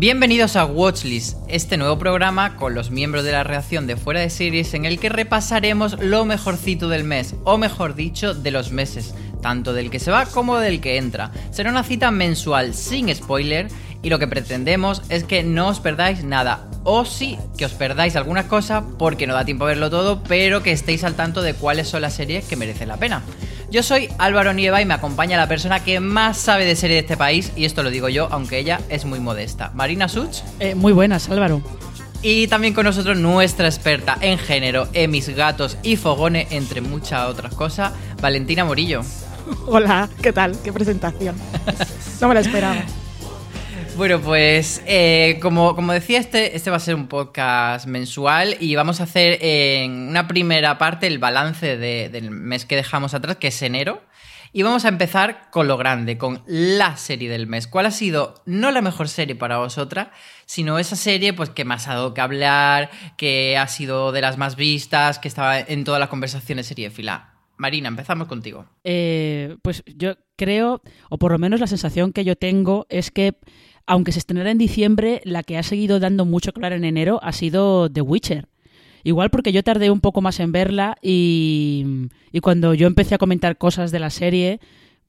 Bienvenidos a Watchlist, este nuevo programa con los miembros de la redacción de Fuera de Series en el que repasaremos lo mejorcito del mes, o mejor dicho, de los meses, tanto del que se va como del que entra. Será una cita mensual sin spoiler y lo que pretendemos es que no os perdáis nada, o sí que os perdáis alguna cosa porque no da tiempo a verlo todo, pero que estéis al tanto de cuáles son las series que merecen la pena. Yo soy Álvaro Nieva y me acompaña la persona que más sabe de serie de este país, y esto lo digo yo, aunque ella es muy modesta. Marina Such. Eh, muy buenas, Álvaro. Y también con nosotros nuestra experta en género, Emis Gatos y Fogone, entre muchas otras cosas, Valentina Morillo. Hola, ¿qué tal? ¿Qué presentación? No me la esperaba. Bueno, pues eh, como, como, decía, este, este va a ser un podcast mensual y vamos a hacer en una primera parte el balance del mes que dejamos atrás, que es enero. Y vamos a empezar con lo grande, con la serie del mes. ¿Cuál ha sido no la mejor serie para vosotras, sino esa serie pues que más ha dado que hablar, que ha sido de las más vistas, que estaba en todas las conversaciones serie fila? Marina, empezamos contigo. Eh, pues yo creo, o por lo menos la sensación que yo tengo es que aunque se estrenara en diciembre, la que ha seguido dando mucho claro en enero ha sido The Witcher. Igual porque yo tardé un poco más en verla y, cuando yo empecé a comentar cosas de la serie,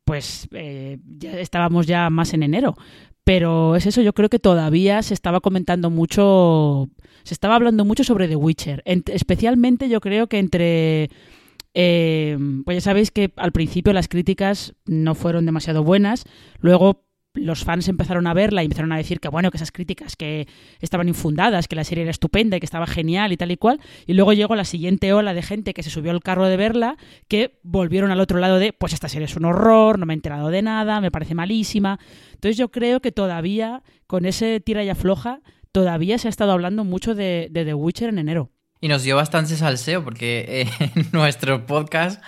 pues eh, ya estábamos ya más en enero. Pero es eso, yo creo que todavía se estaba comentando mucho, se estaba hablando mucho sobre The Witcher. especialmente yo creo que entre... Eh, pues ya sabéis que al principio las críticas no fueron demasiado buenas, luego los fans empezaron a verla y empezaron a decir que bueno, que esas críticas que estaban infundadas, que la serie era estupenda y que estaba genial y tal y cual, y luego llegó la siguiente ola de gente que se subió al carro de verla, que volvieron al otro lado de, pues esta serie es un horror, no me he enterado de nada, me parece malísima. Entonces yo creo que todavía, con ese tira y afloja, todavía se ha estado hablando mucho de, The Witcher en enero. Y nos dio bastante salseo porque eh, en nuestro podcast,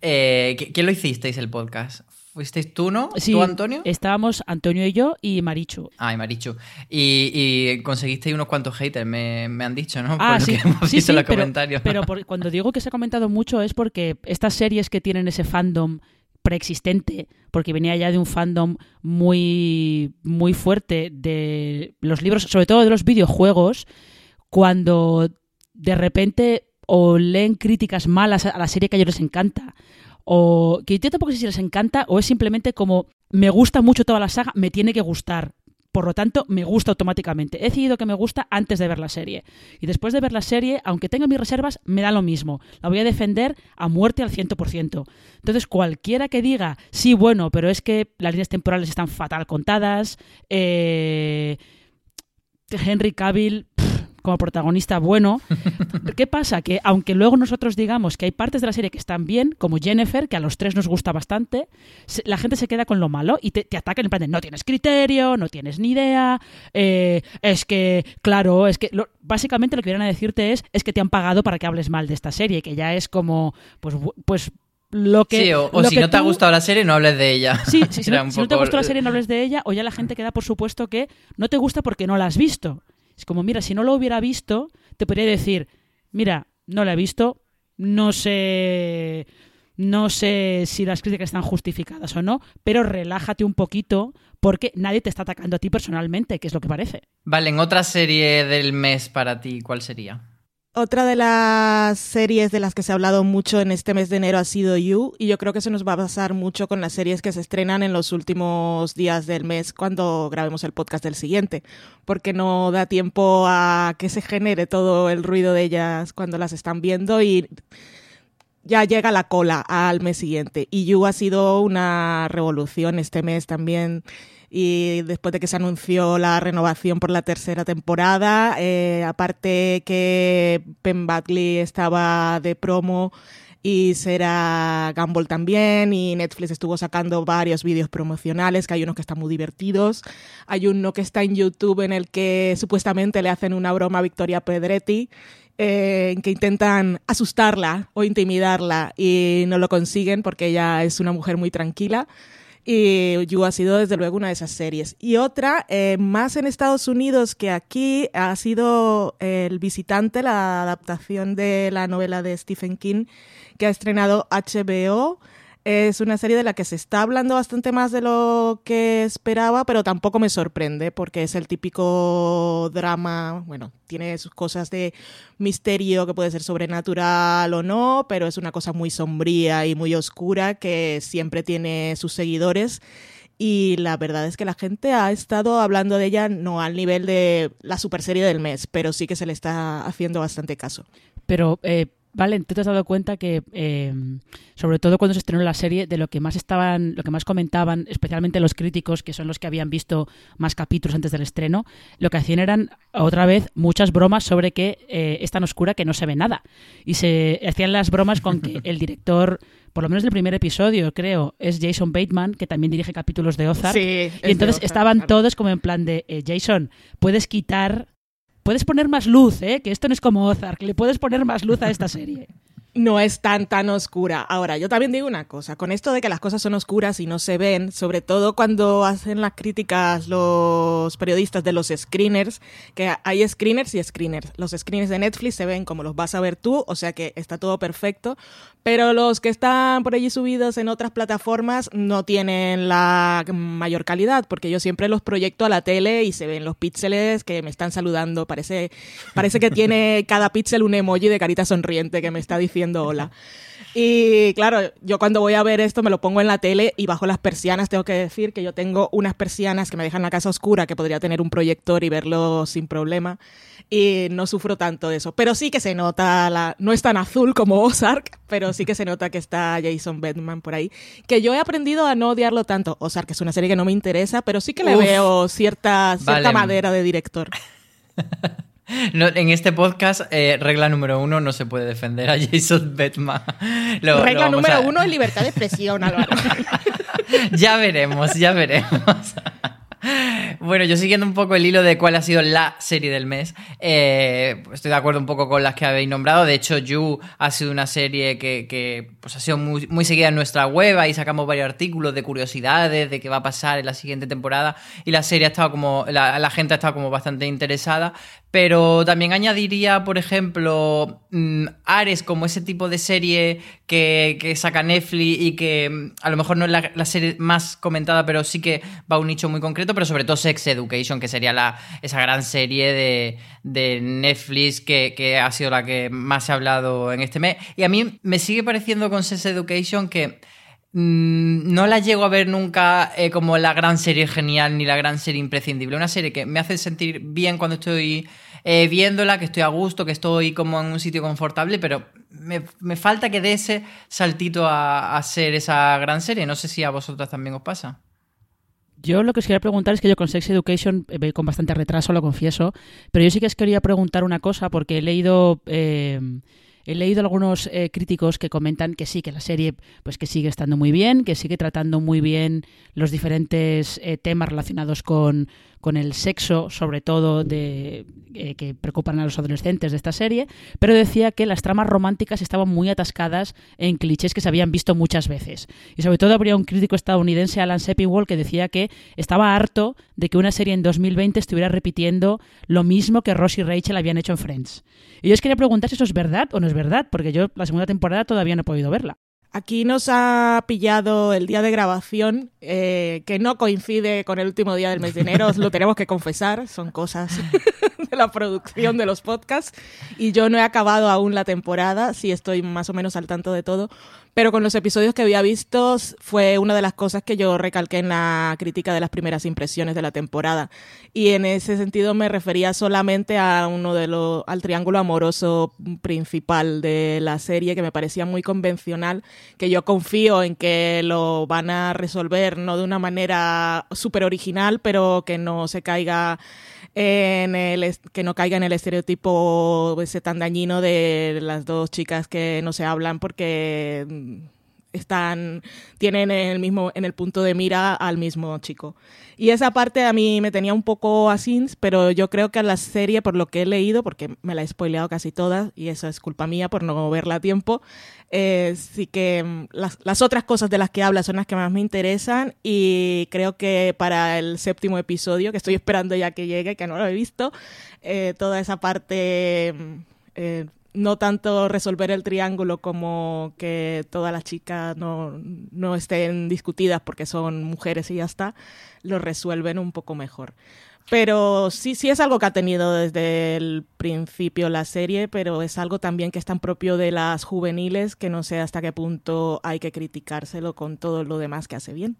eh, ¿qué, lo hicisteis el podcast? ¿Fuisteis tú, no? Sí, ¿Tú, Antonio? Estábamos Antonio y yo y Marichu. Ah, y Marichu. Y, conseguisteis unos cuantos haters, me, han dicho, ¿no? Ah, sí. sí, sí, los pero, comentarios. Pero cuando digo que se ha comentado mucho es porque estas series que tienen ese fandom preexistente, porque venía ya de un fandom muy, muy fuerte de los libros, sobre todo de los videojuegos, cuando de repente o leen críticas malas a la serie que a ellos les encanta, o que yo tampoco sé si les encanta o es simplemente como me gusta mucho toda la saga, me tiene que gustar. Por lo tanto, me gusta automáticamente. He decidido que me gusta antes de ver la serie. Y después de ver la serie, aunque tenga mis reservas, me da lo mismo. La voy a defender a muerte al 100%. Entonces, cualquiera que diga, sí, bueno, pero es que las líneas temporales están fatal contadas, eh, Henry Cavill como protagonista bueno. ¿Qué pasa? Que aunque luego nosotros digamos que hay partes de la serie que están bien, como Jennifer, que a los tres nos gusta bastante, la gente se queda con lo malo y te, te atacan en plan de no tienes criterio, no tienes ni idea, eh, es que, claro, es que básicamente lo que vienen a decirte es es que te han pagado para que hables mal de esta serie, que ya es como, pues, pues lo que, sí, o, si no te ha gustado la serie, no hables de ella. Sí, sí si, no, si no te ha gustado la serie, no hables de ella, o ya la gente queda por supuesto que no te gusta porque no la has visto. Es como, mira, si no lo hubiera visto, te podría decir, mira, no la he visto, no sé, no sé si las críticas están justificadas o no, pero relájate un poquito porque nadie te está atacando a ti personalmente, que es lo que parece. Vale, en otra serie del mes para ti, ¿cuál sería? Otra de las series de las que se ha hablado mucho en este mes de enero ha sido You, y yo creo que eso nos va a pasar mucho con las series que se estrenan en los últimos días del mes cuando grabemos el podcast del siguiente, porque no da tiempo a que se genere todo el ruido de ellas cuando las están viendo y ya llega la cola al mes siguiente. Y You ha sido una revolución este mes también y después de que se anunció la renovación por la tercera temporada, eh, aparte que Ben Batley estaba de promo y será Gumball también y Netflix estuvo sacando varios vídeos promocionales que hay unos que están muy divertidos hay uno que está en YouTube en el que supuestamente le hacen una broma a Victoria Pedretti eh, en que intentan asustarla o intimidarla y no lo consiguen porque ella es una mujer muy tranquila y You ha sido desde luego una de esas series. Y otra, eh, más en Estados Unidos que aquí, ha sido El Visitante, la adaptación de la novela de Stephen King que ha estrenado HBO es una serie de la que se está hablando bastante más de lo que esperaba, pero tampoco me sorprende porque es el típico drama, bueno, tiene sus cosas de misterio que puede ser sobrenatural o no, pero es una cosa muy sombría y muy oscura que siempre tiene sus seguidores. Y la verdad es que la gente ha estado hablando de ella no al nivel de la super serie del mes, pero sí que se le está haciendo bastante caso. Pero eh, Vale, tú te has dado cuenta que, eh, sobre todo cuando se estrenó la serie, de lo que más estaban, lo que más comentaban, especialmente los críticos, que son los que habían visto más capítulos antes del estreno, lo que hacían eran otra vez muchas bromas sobre que eh, es tan oscura que no se ve nada. Y se hacían las bromas con que el director, por lo menos del primer episodio, creo, es Jason Bateman, que también dirige capítulos de Ozark. Sí, y entonces estaban todos como en plan de eh, Jason, puedes quitar puedes poner más luz, ¿eh? que esto no es como Ozark, le puedes poner más luz a esta serie no es tan tan oscura. Ahora, yo también digo una cosa, con esto de que las cosas son oscuras y no se ven, sobre todo cuando hacen las críticas los periodistas de los screeners, que hay screeners y screeners. Los screeners de Netflix se ven como los vas a ver tú, o sea que está todo perfecto, pero los que están por allí subidos en otras plataformas no tienen la mayor calidad, porque yo siempre los proyecto a la tele y se ven los píxeles que me están saludando, parece parece que tiene cada píxel un emoji de carita sonriente que me está diciendo hola. Y claro, yo cuando voy a ver esto me lo pongo en la tele y bajo las persianas tengo que decir que yo tengo unas persianas que me dejan la casa oscura, que podría tener un proyector y verlo sin problema. Y no sufro tanto de eso. Pero sí que se nota, la, no es tan azul como Ozark, pero sí que se nota que está Jason Bateman por ahí. Que yo he aprendido a no odiarlo tanto. Ozark es una serie que no me interesa, pero sí que le veo cierta, cierta madera de director. en este podcast, eh, regla número uno, no se puede defender a Jason Bateman. regla número uno es libertad de expresión, Álvaro. ya veremos, ya veremos. Bueno, yo siguiendo un poco el hilo de cuál ha sido la serie del mes, eh, estoy de acuerdo un poco con las que habéis nombrado. De hecho, You ha sido una serie que, pues, ha sido muy, muy, seguida en nuestra web. Ahí sacamos varios artículos de curiosidades, de qué va a pasar en la siguiente temporada. Y la serie ha estado como, la, la gente ha estado como bastante interesada. Pero también añadiría, por ejemplo, mm, Ares como ese tipo de serie que, saca Netflix y que mm, a lo mejor no es la, serie más comentada, pero sí que va a un nicho muy concreto, pero sobre todo Sex Education, que sería la, esa gran serie de, Netflix que, ha sido la que más se ha hablado en este mes. Y a mí me sigue pareciendo con Sex Education que mm, no la llego a ver nunca eh, como la gran serie genial ni la gran serie imprescindible. Una serie que me hace sentir bien cuando estoy eh, viéndola, que estoy a gusto, que estoy como en un sitio confortable, pero me, falta que dé ese saltito a, a, ser esa gran serie. No sé si a vosotras también os pasa. Yo lo que os quería preguntar es que yo con Sex Education eh, con bastante retraso, lo confieso, pero yo sí que os quería preguntar una cosa porque he leído... Eh, he leído algunos críticos que comentan que sí, que la serie pues que sigue estando muy bien, que sigue tratando muy bien los diferentes temas relacionados con, con el sexo, sobre todo de, eh, que preocupan a los adolescentes de esta serie, pero decía que las tramas románticas estaban muy atascadas en clichés que se habían visto muchas veces. Y sobre todo habría un crítico estadounidense, Alan Sepinwall, que decía que estaba harto de que una serie en 2020 estuviera repitiendo lo mismo que Ross y Rachel habían hecho en Friends. Y yo os quería preguntar si eso es verdad o no es verdad, porque yo la segunda temporada todavía no he podido verla. Aquí nos ha pillado el día de grabación, eh, que no coincide con el último día del mes de enero, os lo tenemos que confesar, son cosas de la producción de los podcasts, y yo no he acabado aún la temporada, sí estoy más o menos al tanto de todo, pero con los episodios que había visto fue una de las cosas que yo recalqué en la crítica de las primeras impresiones de la temporada. Y en ese sentido me refería solamente a uno de los, al triángulo amoroso principal de la serie, que me parecía muy convencional, que yo confío en que lo van a resolver no de una manera súper original, pero que no se caiga en el que no caiga en el estereotipo ese tan dañino de las dos chicas que no se hablan porque están tienen en el mismo en el punto de mira al mismo chico. Y esa parte a mí me tenía un poco así, pero yo creo que a la serie, por lo que he leído, porque me la he spoileado casi toda, y eso es culpa mía por no verla a tiempo, eh, sí que mm, las, las, otras cosas de las que habla son las que más me interesan, y creo que para el séptimo episodio, que estoy esperando ya que llegue, que no lo he visto, eh, toda esa parte... Mm, eh, no tanto resolver el triángulo como que todas las chicas no, no, estén discutidas porque son mujeres y ya está, lo resuelven un poco mejor. Pero sí, sí es algo que ha tenido desde el principio la serie, pero es algo también que es tan propio de las juveniles que no sé hasta qué punto hay que criticárselo con todo lo demás que hace bien.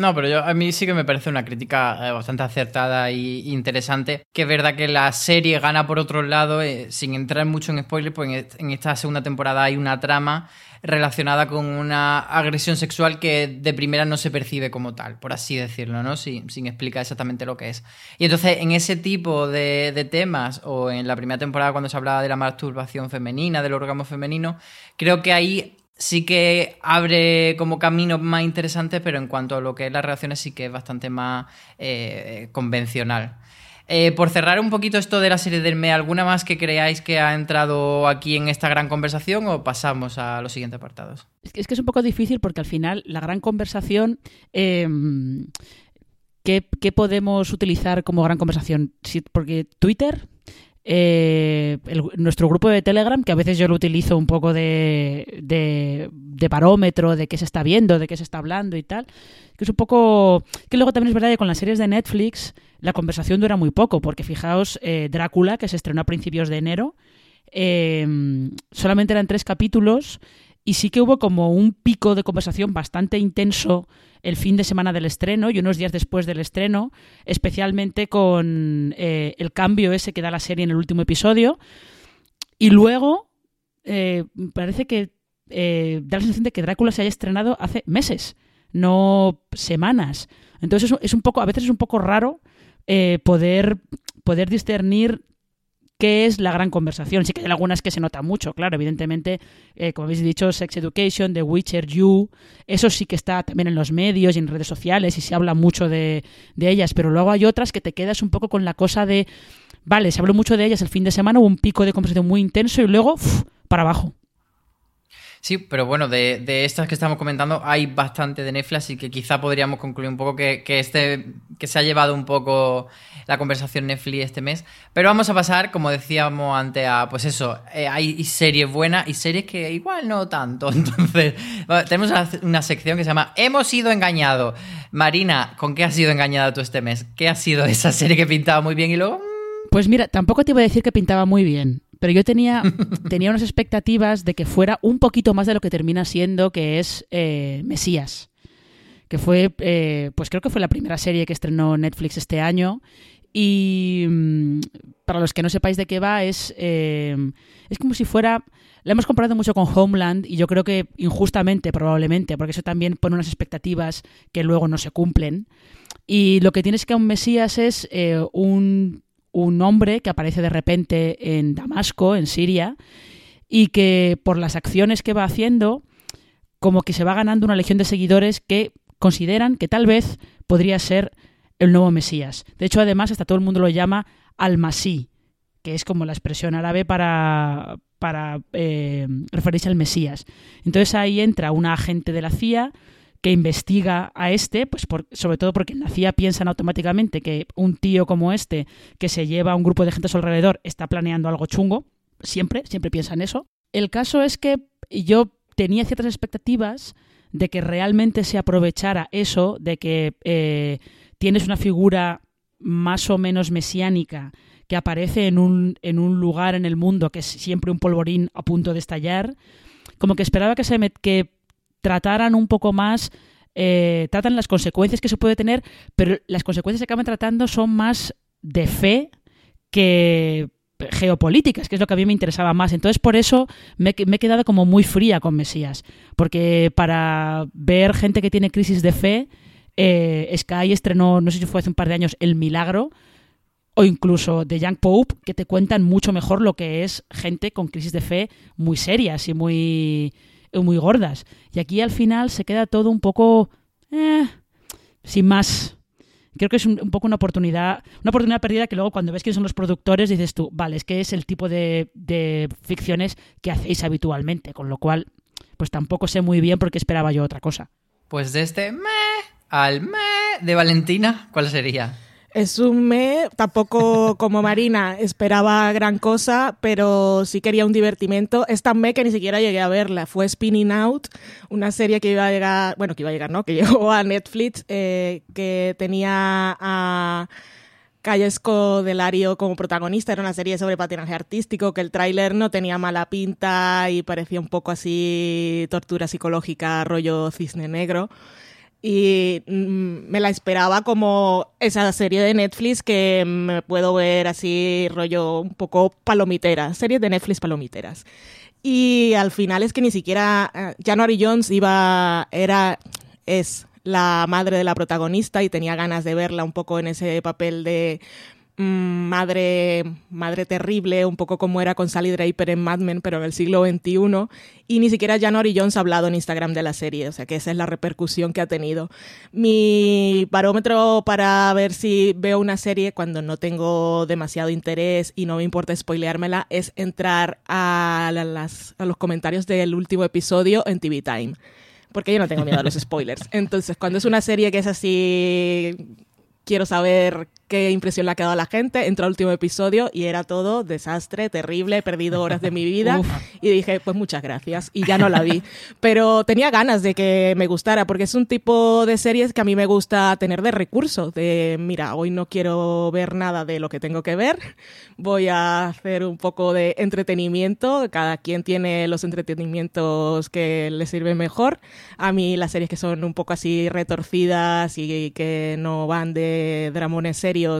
No, pero yo, a mí sí que me parece una crítica eh, bastante acertada e interesante. Que es verdad que la serie gana por otro lado, eh, sin entrar mucho en spoilers, pues en esta segunda temporada hay una trama relacionada con una agresión sexual que de primera no se percibe como tal, por así decirlo, ¿no? Sin, sin explicar exactamente lo que es. Y entonces, en ese tipo de, de temas, o en la primera temporada cuando se hablaba de la masturbación femenina, del órgano femenino, creo que ahí sí que abre como caminos más interesantes, pero en cuanto a lo que es las relaciones sí que es bastante más eh, convencional. Eh, por cerrar un poquito esto de la serie del ME, ¿alguna más que creáis que ha entrado aquí en esta gran conversación o pasamos a los siguientes apartados? Es que es un poco difícil porque al final la gran conversación... Em, ¿qué, podemos utilizar como gran conversación? porque Twitter eh, nuestro grupo de Telegram, que a veces yo lo utilizo un poco de, de, parómetro de qué se está viendo, de qué se está hablando y tal, que es un poco... que luego también es verdad que con las series de Netflix la conversación dura muy poco, porque fijaos, eh, Drácula, que se estrenó a principios de enero, eh, solamente eran tres capítulos y sí que hubo como un pico de conversación bastante intenso el fin de semana del estreno y unos días después del estreno, especialmente con eh, el cambio ese que da la serie en el último episodio. Y luego eh, parece que eh, da la sensación de que Drácula se haya estrenado hace meses, no semanas. Entonces es un poco, a veces es un poco raro poder, poder discernir qué es la gran conversación. Sí que hay algunas que se notan mucho, claro, evidentemente, eh, como habéis dicho, Sex Education, The Witcher, You, eso sí que está también en los medios y en redes sociales y se habla mucho de, ellas, pero luego hay otras que te quedas un poco con la cosa de, vale, se habló mucho de ellas el fin de semana, hubo un pico de conversación muy intenso y luego, para abajo. Sí, pero bueno, de, estas que estamos comentando hay bastante de Netflix y que quizá podríamos concluir un poco que, este, que se ha llevado un poco la conversación Netflix este mes. Pero vamos a pasar, como decíamos antes, a pues eso, eh, hay series buenas y series que igual no tanto. Entonces, tenemos una sección que se llama Hemos sido engañados. Marina, ¿con qué has sido engañada tú este mes? ¿Qué ha sido esa serie que pintaba muy bien y luego... Pues mira, tampoco te iba a decir que pintaba muy bien pero yo tenía, tenía unas expectativas de que fuera un poquito más de lo que termina siendo, que es eh, Mesías. Que fue, eh, pues creo que fue la primera serie que estrenó Netflix este año. Y mm, para los que no sepáis de qué va, es, eh, es como si fuera. La hemos comparado mucho con Homeland y yo creo que injustamente, probablemente, porque eso también pone unas expectativas que luego no se cumplen. Y lo que tienes que un Mesías es un un hombre que aparece de repente en Damasco, en Siria, y que por las acciones que va haciendo, como que se va ganando una legión de seguidores que consideran que tal vez podría ser el nuevo Mesías. De hecho, además, hasta todo el mundo lo llama al-Masí, que es como la expresión árabe para, para eh, referirse al Mesías. Entonces ahí entra una agente de la CIA que investiga a este, pues sobre todo porque en la CIA piensan automáticamente que un tío como este, que se lleva a un grupo de gente a su alrededor, está planeando algo chungo. Siempre, siempre piensan eso. El caso es que yo tenía ciertas expectativas de que realmente se aprovechara eso, de que eh, tienes una figura más o menos mesiánica que aparece en un, en un lugar en el mundo que es siempre un polvorín a punto de estallar, como que esperaba que se que trataran un poco más eh, tratan las consecuencias que se puede tener, pero las consecuencias que acaban tratando son más de fe que geopolíticas, que es lo que a mí me interesaba más. Entonces, por eso me, he quedado como muy fría con Mesías, porque para ver gente que tiene crisis de fe, eh, Sky estrenó, no sé si fue hace un par de años, El Milagro, o incluso The Young Pope, que te cuentan mucho mejor lo que es gente con crisis de fe muy serias y muy, muy gordas. Y aquí al final se queda todo un poco... Eh, sin más creo que es un, poco una oportunidad, una oportunidad perdida que luego cuando ves quiénes son los productores dices tú, vale, es que es el tipo de, de ficciones que hacéis habitualmente, con lo cual pues tampoco sé muy bien por qué esperaba yo otra cosa. Pues de este me al me de Valentina, ¿cuál sería? Es un me, tampoco como Marina esperaba gran cosa, pero sí quería un divertimento. Es tan me que ni siquiera llegué a verla. Fue Spinning Out, una serie que iba a llegar, bueno, que iba a llegar, ¿no? Que llegó a Netflix, eh, que tenía a Callesco Delario como protagonista. Era una serie sobre patinaje artístico, que el tráiler no tenía mala pinta y parecía un poco así tortura psicológica, rollo cisne negro y mm, me la esperaba como esa serie de Netflix que me puedo ver así rollo un poco palomitera, series de Netflix palomiteras. Y al final es que ni siquiera January Jones iba era es la madre de la protagonista y tenía ganas de verla un poco en ese papel de Mm, madre, madre terrible, un poco como era con Sally Draper en Mad Men, pero en el siglo XXI. Y ni siquiera January Jones ha hablado en Instagram de la serie, o sea que esa es la repercusión que ha tenido. Mi barómetro para ver si veo una serie cuando no tengo demasiado interés y no me importa spoileármela es entrar a, las, a los comentarios del último episodio en TV Time porque yo no tengo miedo a los spoilers. Entonces, cuando es una serie que es así, quiero saber qué impresión le ha quedado a la gente. Entró al último episodio y era todo desastre, terrible, he perdido horas de mi vida. y dije, pues muchas gracias. Y ya no la vi. Pero tenía ganas de que me gustara, porque es un tipo de series que a mí me gusta tener de recursos. De, mira, hoy no quiero ver nada de lo que tengo que ver. Voy a hacer un poco de entretenimiento. Cada quien tiene los entretenimientos que le sirven mejor. A mí las series que son un poco así retorcidas y que no van de dramones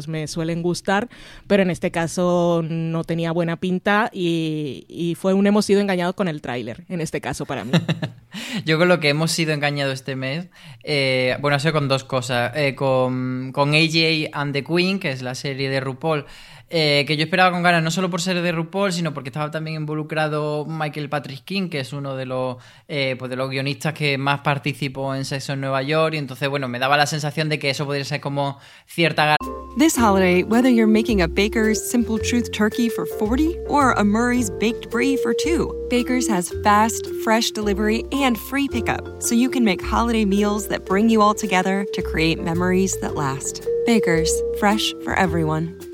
me suelen gustar, pero en este caso no tenía buena pinta y, fue un hemos sido engañados con el tráiler, en este caso para mí. Yo con lo que hemos sido engañados este mes, eh, bueno, ha sido con dos cosas, eh, con, con AJ and the Queen, que es la serie de RuPaul, eh, que yo esperaba con ganas, no solo por ser de RuPaul, sino porque estaba también involucrado Michael Patrick King, que es uno de los, eh, pues de los guionistas que más participó en Sexo en Nueva York, y entonces, bueno, me daba la sensación de que eso podría ser como cierta... This holiday, whether you're making a Baker's Simple Truth turkey for 40 or a Murray's Baked Brie for 2, Baker's has fast, fresh delivery and free pickup, so you can make holiday meals that bring you all together to create memories that last. Baker's, fresh for everyone.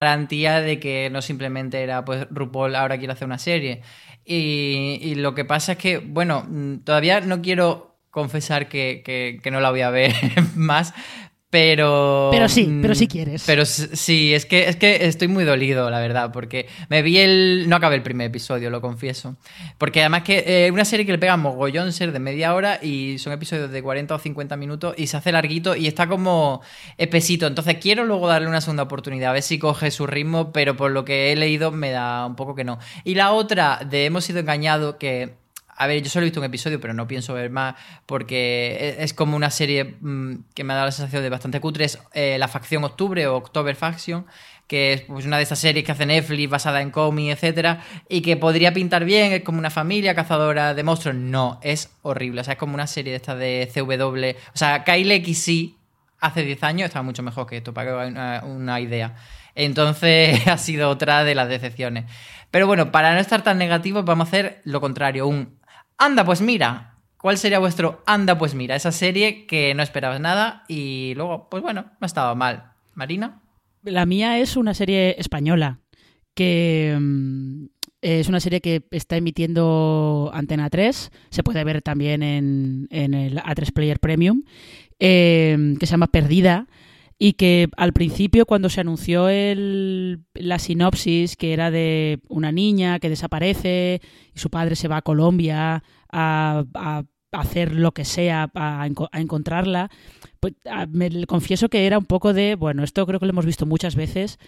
garantía de que no simplemente era, pues RuPaul ahora quiere hacer una serie. Y, lo que pasa es que, bueno, mm, todavía no quiero confesar que, que no la voy a ver más, pero. Pero sí, pero si quieres. Pero sí, es que, es que estoy muy dolido, la verdad, porque me vi el. No acabé el primer episodio, lo confieso. Porque además que eh, una serie que le pega mogollón ser de media hora y son episodios de 40 o 50 minutos y se hace larguito y está como espesito. Entonces quiero luego darle una segunda oportunidad, a ver si coge su ritmo, pero por lo que he leído me da un poco que no. Y la otra de Hemos sido engañados, que A ver, yo solo he visto un episodio, pero no pienso ver más porque e, es como una serie mm, que me ha dado la sensación de bastante cutre. Es eh, La Facción Octubre o October Faction, que es pues, una de esas series que hace Netflix basada en cómics, etcétera, y que podría pintar bien, es como una familia cazadora de monstruos. No, es horrible. O sea, es como una serie de estas de CW. O sea, Kyle XY hace 10 años estaba mucho mejor que esto, para que una, una idea. Entonces ha sido otra de las decepciones. Pero bueno, para no estar tan negativos, vamos a hacer lo contrario, un anda, pues mira. ¿Cuál sería vuestro anda, pues mira? Esa serie que no esperabas nada y luego, pues bueno, no estaba mal. Marina. La mía es una serie española que mm, es una serie que está emitiendo Antena 3, se puede ver también en, en el A3 Player Premium, eh, que se llama Perdida y que al principio cuando se anunció el, la sinopsis que era de una niña que desaparece y su padre se va a Colombia a, a hacer lo que sea a, a encontrarla, pues me confieso que era un poco de, bueno, esto creo que lo hemos visto muchas veces,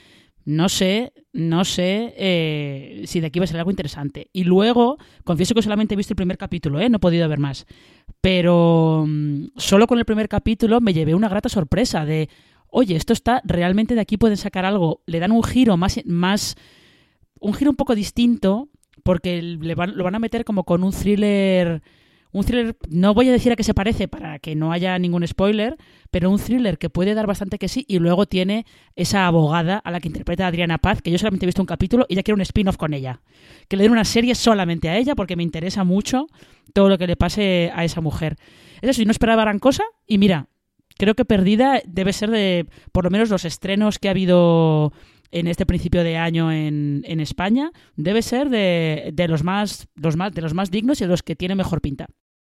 no sé, no sé eh, si de aquí va a salir algo interesante. Y luego, confieso que solamente he visto el primer capítulo, ¿eh? no he podido ver más. Pero mmm, solo con el primer capítulo me llevé una grata sorpresa de, oye, esto está, realmente de aquí pueden sacar algo. Le dan un giro más, más un giro un poco distinto, porque le van, lo van a meter como con un thriller un thriller, no voy a decir a qué se parece para que no haya ningún spoiler, pero un thriller que puede dar bastante que sí y luego tiene esa abogada a la que interpreta Adriana Paz, que yo solamente he visto un capítulo y ya quiero un spin-off con ella. Que le den una serie solamente a ella porque me interesa mucho todo lo que le pase a esa mujer. Eso sí, no esperaba gran cosa y mira, creo que Perdida debe ser de por lo menos los estrenos que ha habido en este principio de año en, en España debe ser de, de, los más, los más, de los más dignos y de los que tiene mejor pinta.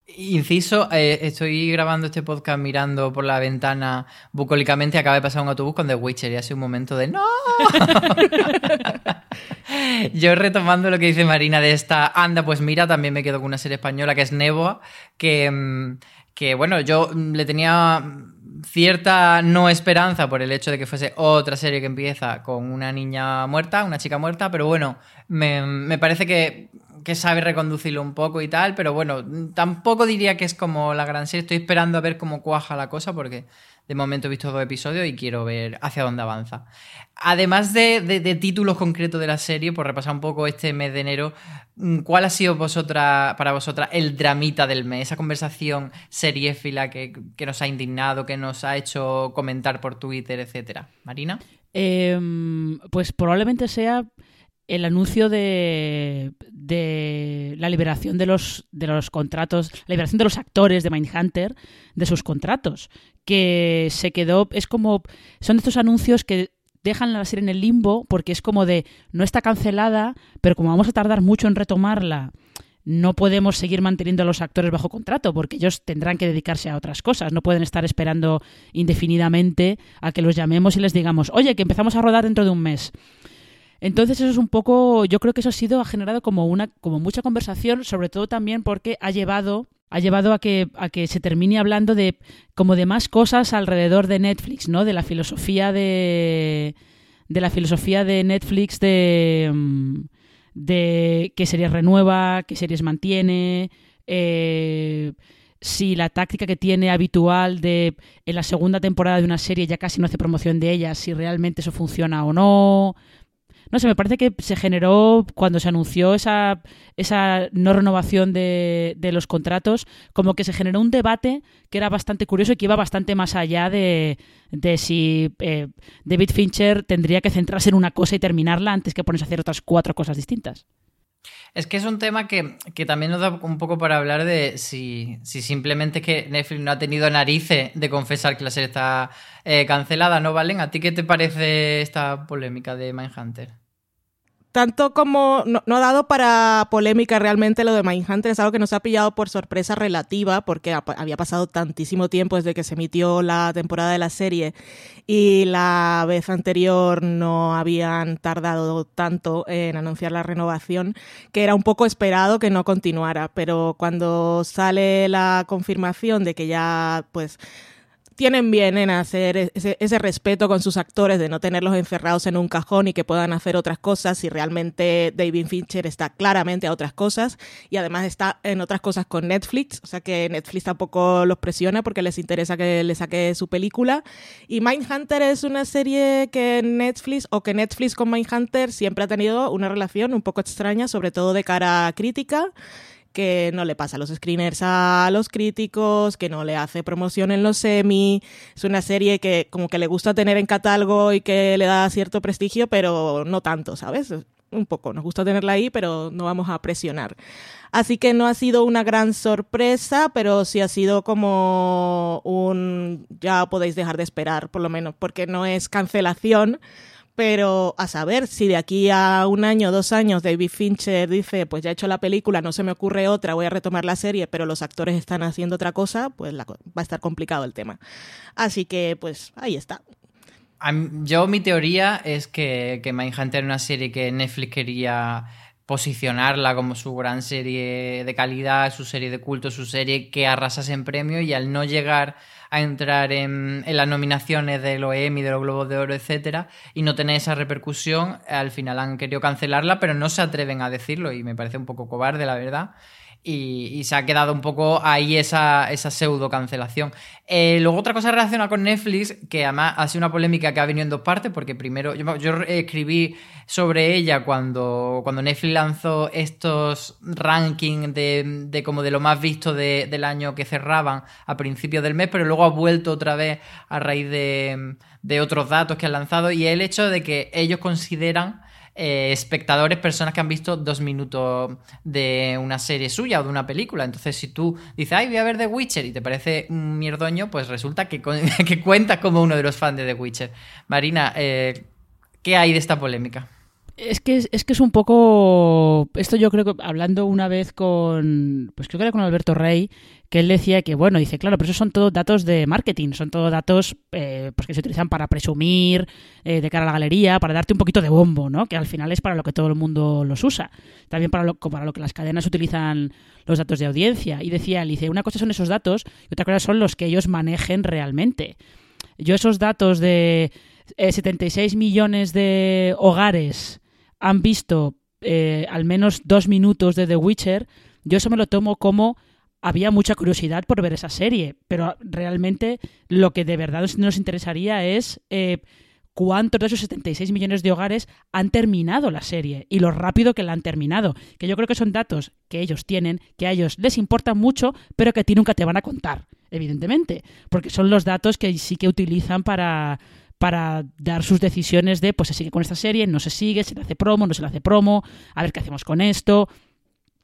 Inciso, eh, estoy grabando este podcast mirando por la ventana bucólicamente. Acaba de pasar un autobús con The Witcher y hace un momento de ¡No! Yo retomando lo que dice Marina de esta anda, pues mira, también me quedo con una serie española que es Neboa, que, que bueno, yo le tenía cierta no esperanza por el hecho de que fuese otra serie que empieza con una niña muerta, una chica muerta, pero bueno, me, me parece que, que, sabe reconducirlo un poco y tal, pero bueno, tampoco diría que es como la gran serie, estoy esperando a ver cómo cuaja la cosa porque de momento he visto dos episodios y quiero ver hacia dónde avanza. Además de, de, títulos concretos de la serie, por repasar un poco este mes de enero, ¿cuál ha sido vosotras, para vosotras el dramita del mes? Esa conversación seriéfila que, que, nos ha indignado, que nos ha hecho comentar por Twitter, etcétera. Marina. Eh, pues probablemente sea el anuncio de, de, la liberación de los, de los contratos, la liberación de los actores de Mindhunter de sus contratos, que se quedó, es como, son estos anuncios que dejan la serie en el limbo porque es como de, no está cancelada, pero como vamos a tardar mucho en retomarla, no podemos seguir manteniendo a los actores bajo contrato porque ellos tendrán que dedicarse a otras cosas, no pueden estar esperando indefinidamente a que los llamemos y les digamos, oye, que empezamos a rodar dentro de un mes. Entonces eso es un poco, yo creo que eso ha sido, ha generado como una, como mucha conversación, sobre todo también porque ha llevado, ha llevado a que, a que se termine hablando de como de más cosas alrededor de Netflix, ¿no? De la filosofía de, de la filosofía de Netflix de, de qué series renueva, qué series mantiene, eh, si la táctica que tiene habitual de en la segunda temporada de una serie ya casi no hace promoción de ella, si realmente eso funciona o no. No sé, me parece que se generó cuando se anunció esa, esa no renovación de, de, los contratos, como que se generó un debate que era bastante curioso y que iba bastante más allá de, de si eh, David Fincher tendría que centrarse en una cosa y terminarla antes que ponerse a hacer otras cuatro cosas distintas. Es que es un tema que, que, también nos da un poco para hablar de si, si simplemente es que Netflix no ha tenido narices de confesar que la serie está eh, cancelada, ¿no, Valen? ¿A ti qué te parece esta polémica de Mindhunter? Tanto como no, ha dado para polémica realmente lo de Mindhunter, es algo que nos ha pillado por sorpresa relativa, porque ha, había pasado tantísimo tiempo desde que se emitió la temporada de la serie y la vez anterior no habían tardado tanto en anunciar la renovación, que era un poco esperado que no continuara, pero cuando sale la confirmación de que ya pues tienen bien en hacer ese, ese, respeto con sus actores de no tenerlos encerrados en un cajón y que puedan hacer otras cosas si realmente David Fincher está claramente a otras cosas y además está en otras cosas con Netflix, o sea que Netflix tampoco los presiona porque les interesa que le saque su película. Y Mindhunter es una serie que Netflix o que Netflix con Mindhunter siempre ha tenido una relación un poco extraña, sobre todo de cara crítica que no le pasa a los screeners a los críticos, que no le hace promoción en los semi. Es una serie que como que le gusta tener en catálogo y que le da cierto prestigio, pero no tanto, ¿sabes? Un poco, nos gusta tenerla ahí, pero no vamos a presionar. Así que no ha sido una gran sorpresa, pero sí ha sido como un ya podéis dejar de esperar, por lo menos, porque no es cancelación, pero a saber si de aquí a un año, dos años, David Fincher dice, pues ya he hecho la película, no se me ocurre otra, voy a retomar la serie, pero los actores están haciendo otra cosa, pues va a estar complicado el tema. Así que, pues ahí está. Yo mi teoría es que, que Mindhunter era una serie que Netflix quería posicionarla como su gran serie de calidad, su serie de culto, su serie que arrasase en premio y al no llegar a entrar en, las nominaciones de los Emmy, de los Globos de Oro, etcétera, y no tener esa repercusión, al final han querido cancelarla, pero no se atreven a decirlo y me parece un poco cobarde, la verdad y, se ha quedado un poco ahí esa, esa pseudo cancelación. Eh, luego otra cosa relacionada con Netflix, que además ha sido una polémica que ha venido en dos partes, porque primero yo, escribí sobre ella cuando, cuando Netflix lanzó estos rankings de, de como de lo más visto del año que cerraban a principios del mes, pero luego ha vuelto otra vez a raíz de, de otros datos que han lanzado y el hecho de que ellos consideran eh, espectadores, personas que han visto dos minutos de una serie suya o de una película. Entonces, si tú dices, ay, voy a ver The Witcher y te parece un mierdoño, pues resulta que, que cuentas como uno de los fans de The Witcher. Marina, eh, ¿qué hay de esta polémica? Es que, es que es un poco. Esto yo creo que hablando una vez con. Pues creo que era con Alberto Rey, que él decía que, bueno, dice, claro, pero esos son todos datos de marketing, son todos datos eh, pues que se utilizan para presumir eh, de cara a la galería, para darte un poquito de bombo, ¿no? Que al final es para lo que todo el mundo los usa. También para lo, para lo que las cadenas utilizan los datos de audiencia. Y decía, él dice, una cosa son esos datos y otra cosa son los que ellos manejen realmente. Yo esos datos de 76 eh, millones de hogares han visto al menos dos minutos de The Witcher, yo eso me lo tomo como había mucha curiosidad por ver esa serie, pero realmente lo que de verdad nos interesaría es eh, cuántos de esos 76 millones de hogares han terminado la serie y lo rápido que la han terminado, que yo creo que son datos que ellos tienen, que a ellos les importan mucho, pero que a ti nunca te van a contar, evidentemente, porque son los datos que sí que utilizan para para dar sus decisiones de, pues se sigue con esta serie, no se sigue, se le hace promo, no se le hace promo, a ver qué hacemos con esto,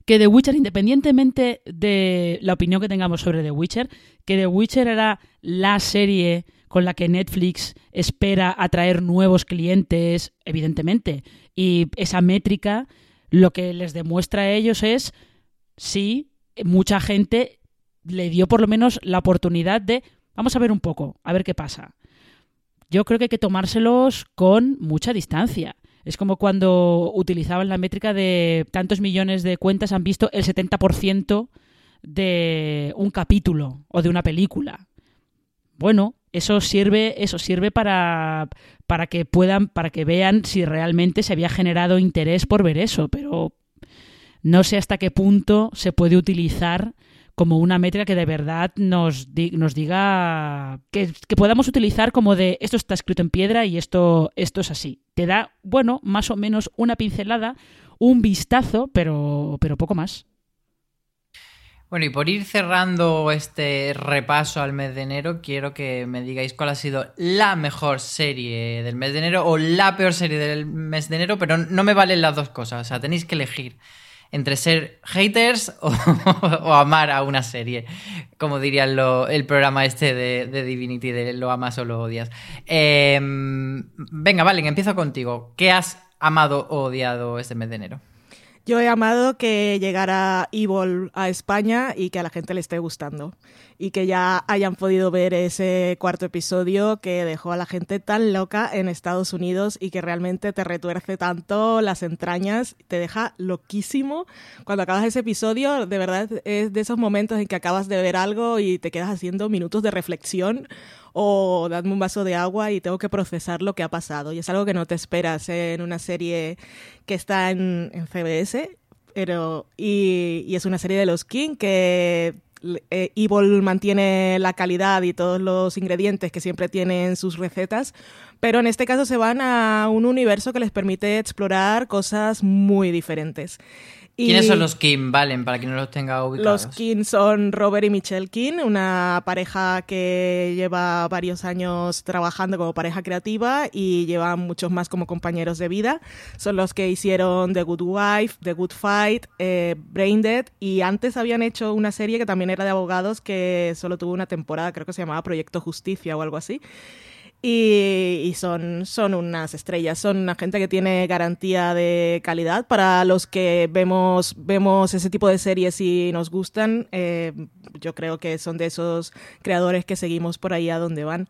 que The Witcher, independientemente de la opinión que tengamos sobre The Witcher, que The Witcher era la serie con la que Netflix espera atraer nuevos clientes, evidentemente. Y esa métrica lo que les demuestra a ellos es si mucha gente le dio por lo menos la oportunidad de vamos a ver un poco, a ver qué pasa. Yo creo que hay que tomárselos con mucha distancia. Es como cuando utilizaban la métrica de tantos millones de cuentas han visto el 70% de un capítulo o de una película. Bueno, eso sirve, eso sirve para, para que puedan, para que vean si realmente se había generado interés por ver eso, pero no sé hasta qué punto se puede utilizar como una métrica que de verdad nos, nos diga que, podamos utilizar como de esto está escrito en piedra y esto, esto es así. Te da, bueno, más o menos una pincelada, un vistazo, pero, pero poco más. Bueno, y por ir cerrando este repaso al mes de enero, quiero que me digáis cuál ha sido la mejor serie del mes de enero o la peor serie del mes de enero, pero no me valen las dos cosas, o sea, tenéis que elegir entre ser haters o, amar a una serie, como diría el programa este de, Divinity, de lo amas o lo odias. Em, venga, Valen, empiezo contigo. ¿Qué has amado o odiado este mes de enero? Yo he amado que llegara Evil a España y que a la gente le esté gustando. y que ya hayan podido ver ese cuarto episodio que dejó a la gente tan loca en Estados Unidos y que realmente te retuerce tanto las entrañas, te deja loquísimo. Cuando acabas ese episodio, de verdad es de esos momentos en que acabas de ver algo y te quedas haciendo minutos de reflexión o dadme un vaso de agua y tengo que procesar lo que ha pasado. Y es algo que no te esperas en una serie que está en, en CBS. Pero, y, y es una serie de los King que eh, Evil mantiene la calidad y todos los ingredientes que siempre tienen sus recetas, pero en este caso se van a un universo que les permite explorar cosas muy diferentes. ¿Quiénes son los Kim, Valen, para quien no los tenga ubicados? Los Kim son Robert y Michelle Kim, una pareja que lleva varios años trabajando como pareja creativa y llevan muchos más como compañeros de vida. Son los que hicieron The Good Wife, The Good Fight, eh, Brain Dead y antes habían hecho una serie que también era de abogados que solo tuvo una temporada, creo que se llamaba Proyecto Justicia o algo así. Y, son, son unas estrellas, son una gente que tiene garantía de calidad. Para los que vemos, vemos ese tipo de series y nos gustan, eh, yo creo que son de esos creadores que seguimos por ahí a donde van.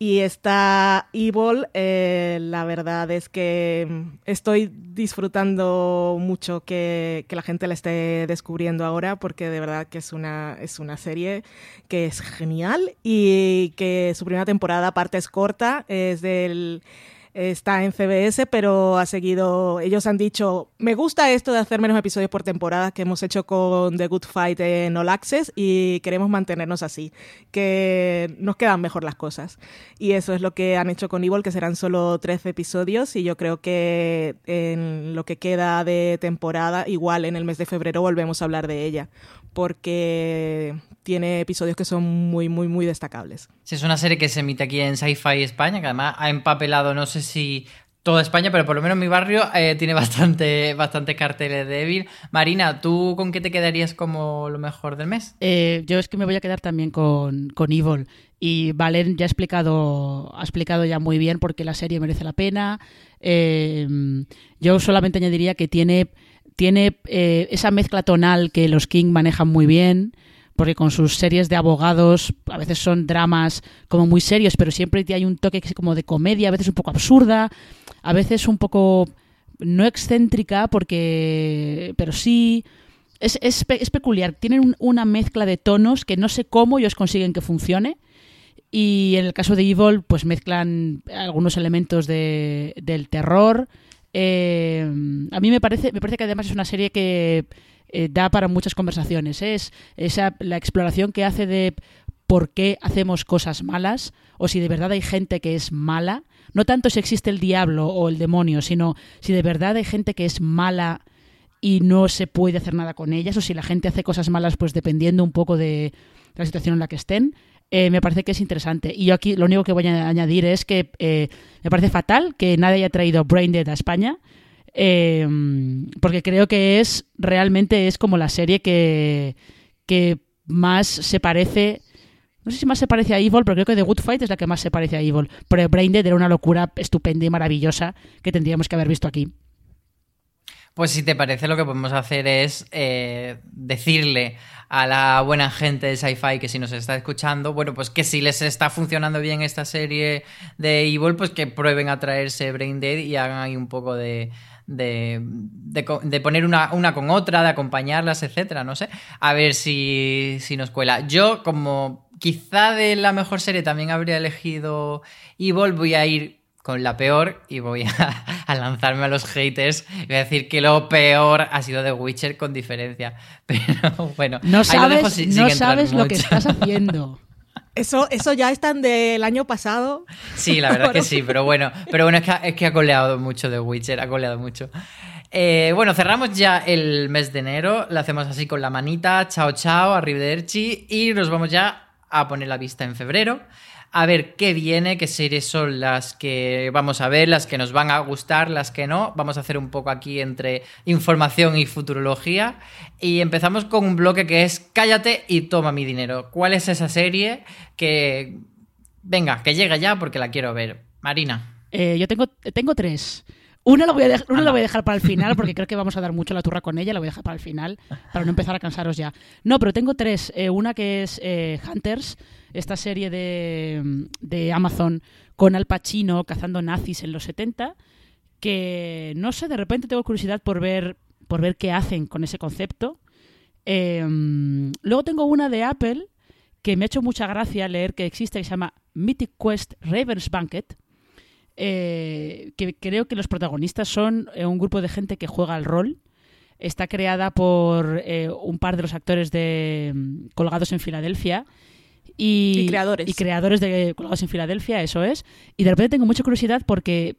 Y esta Evil, eh, la verdad es que estoy disfrutando mucho que, que, la gente la esté descubriendo ahora, porque de verdad que es una, es una serie que es genial y que su primera temporada, aparte, es corta, es del está en CBS, pero ha seguido, ellos han dicho, me gusta esto de hacer menos episodios por temporada que hemos hecho con The Good Fight en All Access y queremos mantenernos así, que nos quedan mejor las cosas. Y eso es lo que han hecho con Evil, que serán solo 13 episodios y yo creo que en lo que queda de temporada, igual en el mes de febrero volvemos a hablar de ella, porque tiene episodios que son muy, muy, muy destacables. Sí, es una serie que se emite aquí en Sci-Fi España, que además ha empapelado, no sé si toda España, pero por lo menos mi barrio eh, tiene bastante, bastante carteles de Evil. Marina, ¿tú con qué te quedarías como lo mejor del mes? Eh, yo es que me voy a quedar también con, con Evil. Y Valen ya ha explicado, ha explicado ya muy bien por qué la serie merece la pena. Eh, yo solamente añadiría que tiene, tiene esa mezcla tonal que los King manejan muy bien porque con sus series de abogados a veces son dramas como muy serios, pero siempre hay un toque como de comedia, a veces un poco absurda, a veces un poco no excéntrica, porque pero sí es, es, peculiar. Tienen una mezcla de tonos que no sé cómo ellos consiguen que funcione. Y en el caso de Evil, pues mezclan algunos elementos de, del terror. Eh, a mí me parece, me parece que además es una serie que eh, da para muchas conversaciones. ¿eh? Es esa, la exploración que hace de por qué hacemos cosas malas o si de verdad hay gente que es mala. No tanto si existe el diablo o el demonio, sino si de verdad hay gente que es mala y no se puede hacer nada con ellas o si la gente hace cosas malas pues dependiendo un poco de la situación en la que estén. Eh, me parece que es interesante. Y yo aquí lo único que voy a añadir es que me parece fatal que nadie haya traído Brain Dead a España Em, porque creo que es realmente es como la serie que, que más se parece no sé si más se parece a Evil, pero creo que The Good Fight es la que más se parece a Evil. Pero Brain Dead era una locura estupenda y maravillosa que tendríamos que haber visto aquí. Pues si te parece, lo que podemos hacer es eh, decirle a la buena gente de Sci-Fi que si nos está escuchando, bueno, pues que si les está funcionando bien esta serie de Evil, pues que prueben a traerse Brain Dead y hagan ahí un poco de, de, de, poner una, una, con otra, de acompañarlas, etcétera, no sé. A ver si, si nos cuela. Yo, como quizá de la mejor serie también habría elegido Evil, voy a ir con la peor y voy a, lanzarme a los haters y voy a decir que lo peor ha sido The Witcher con diferencia. Pero bueno, no sabes, no sabes lo que estás haciendo. Eso, eso ya están del año pasado. Sí, la verdad que sí, pero bueno, pero bueno, es que, es que ha coleado mucho The Witcher, ha coleado mucho. Eh, bueno, cerramos ya el mes de enero, lo hacemos así con la manita, chao chao, arrivederci, y nos vamos ya a poner la vista en febrero a ver qué viene, qué series son las que vamos a ver, las que nos van a gustar, las que no. Vamos a hacer un poco aquí entre información y futurología. Y empezamos con un bloque que es Cállate y toma mi dinero. ¿Cuál es esa serie que... Venga, que llega ya porque la quiero ver. Marina. Eh, yo tengo, tengo tres. Una, la voy, a una la voy a dejar para el final porque creo que vamos a dar mucho la turra con ella. La voy a dejar para el final para no empezar a cansaros ya. No, pero tengo tres. Eh, una que es eh, Hunters, esta serie de, de Amazon con Al Pacino cazando nazis en los 70. Que no sé, de repente tengo curiosidad por ver, por ver qué hacen con ese concepto. Em, luego tengo una de Apple que me ha hecho mucha gracia leer que existe que se llama Mythic Quest Raven's Banquet. Eh, que creo que los protagonistas son eh, un grupo de gente que juega al rol. Está creada por eh, un par de los actores de mm, Colgados en Filadelfia. Y, creadores. Y creadores de Colgados en Filadelfia, eso es. Y de repente tengo mucha curiosidad porque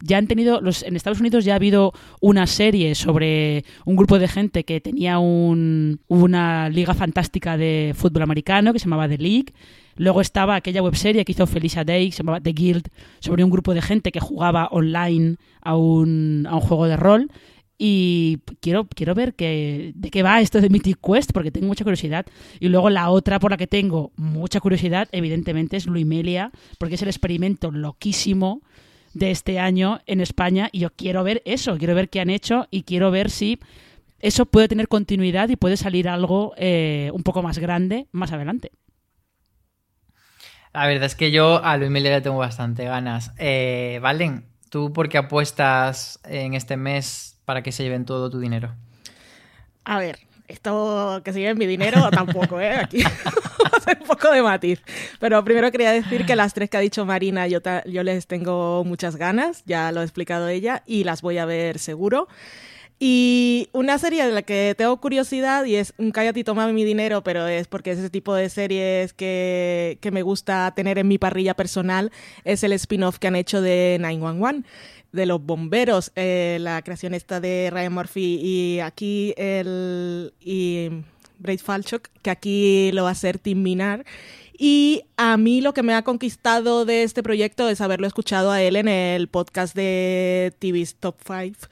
ya han tenido, los, en Estados Unidos ya ha habido una serie sobre un grupo de gente que tenía un, una liga fantástica de fútbol americano que se llamaba The League. Luego estaba aquella webserie que hizo Felicia Day, se llamaba The Guild, sobre un grupo de gente que jugaba online a un, a un juego de rol. Y quiero, quiero ver que, de qué va esto de Mythic Quest, porque tengo mucha curiosidad. Y luego la otra por la que tengo mucha curiosidad, evidentemente, es Luimelia, porque es el experimento loquísimo de este año en España. Y yo quiero ver eso, quiero ver qué han hecho y quiero ver si eso puede tener continuidad y puede salir algo eh, un poco más grande más adelante. La verdad es que yo a Luis Miller le tengo bastante ganas. Eh, Valen, ¿tú por qué apuestas en este mes para que se lleven todo tu dinero? A ver, esto que se lleven mi dinero tampoco, ¿eh? Aquí un poco de matiz. Pero primero quería decir que las tres que ha dicho Marina yo, yo les tengo muchas ganas, ya lo ha explicado ella, y las voy a ver seguro. Y una serie de la que tengo curiosidad y es un cállate y toma mi dinero, pero es porque es ese tipo de series que, que me gusta tener en mi parrilla personal, es el spin-off que han hecho de 911 de los bomberos, eh, la creación esta de Ryan Murphy y aquí el y Braid Falchuk, que aquí lo va a hacer Tim Minar. Y a mí lo que me ha conquistado de este proyecto es haberlo escuchado a él en el podcast de TV's Top 5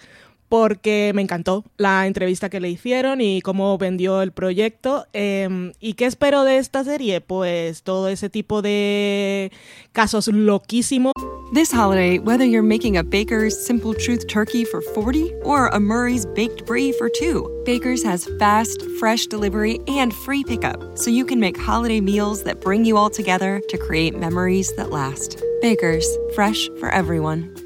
porque me encantó la entrevista que le hicieron y cómo vendió el proyecto. Em, ¿Y qué espero de esta serie? Pues todo ese tipo de casos loquísimos. This holiday, whether you're making a Baker's Simple Truth turkey for 40 or a Murray's Baked Brie for 2, Baker's has fast, fresh delivery and free pickup, so you can make holiday meals that bring you all together to create memories that last. Baker's, fresh for everyone.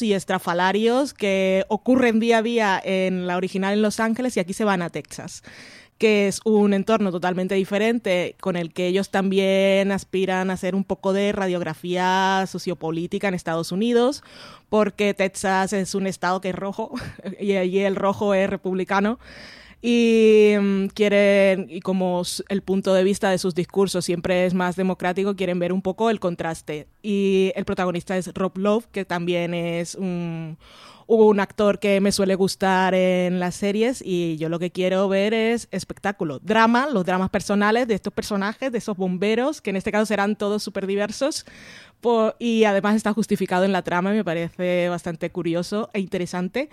y estrafalarios que ocurren día a día en la original en Los Ángeles y aquí se van a Texas que es un entorno totalmente diferente con el que ellos también aspiran a hacer un poco de radiografía sociopolítica en Estados Unidos, porque Texas es un estado que es rojo y allí el rojo es republicano y mm, quieren, y como el punto de vista de sus discursos siempre es más democrático, quieren ver un poco el contraste. Y el protagonista es Rob Love, que también es un, un actor que me suele gustar en las series y yo lo que quiero ver es espectáculo, drama, los dramas personales de estos personajes, de esos bomberos, que en este caso serán todos súper diversos, y además está justificado en la trama, me parece bastante curioso e interesante.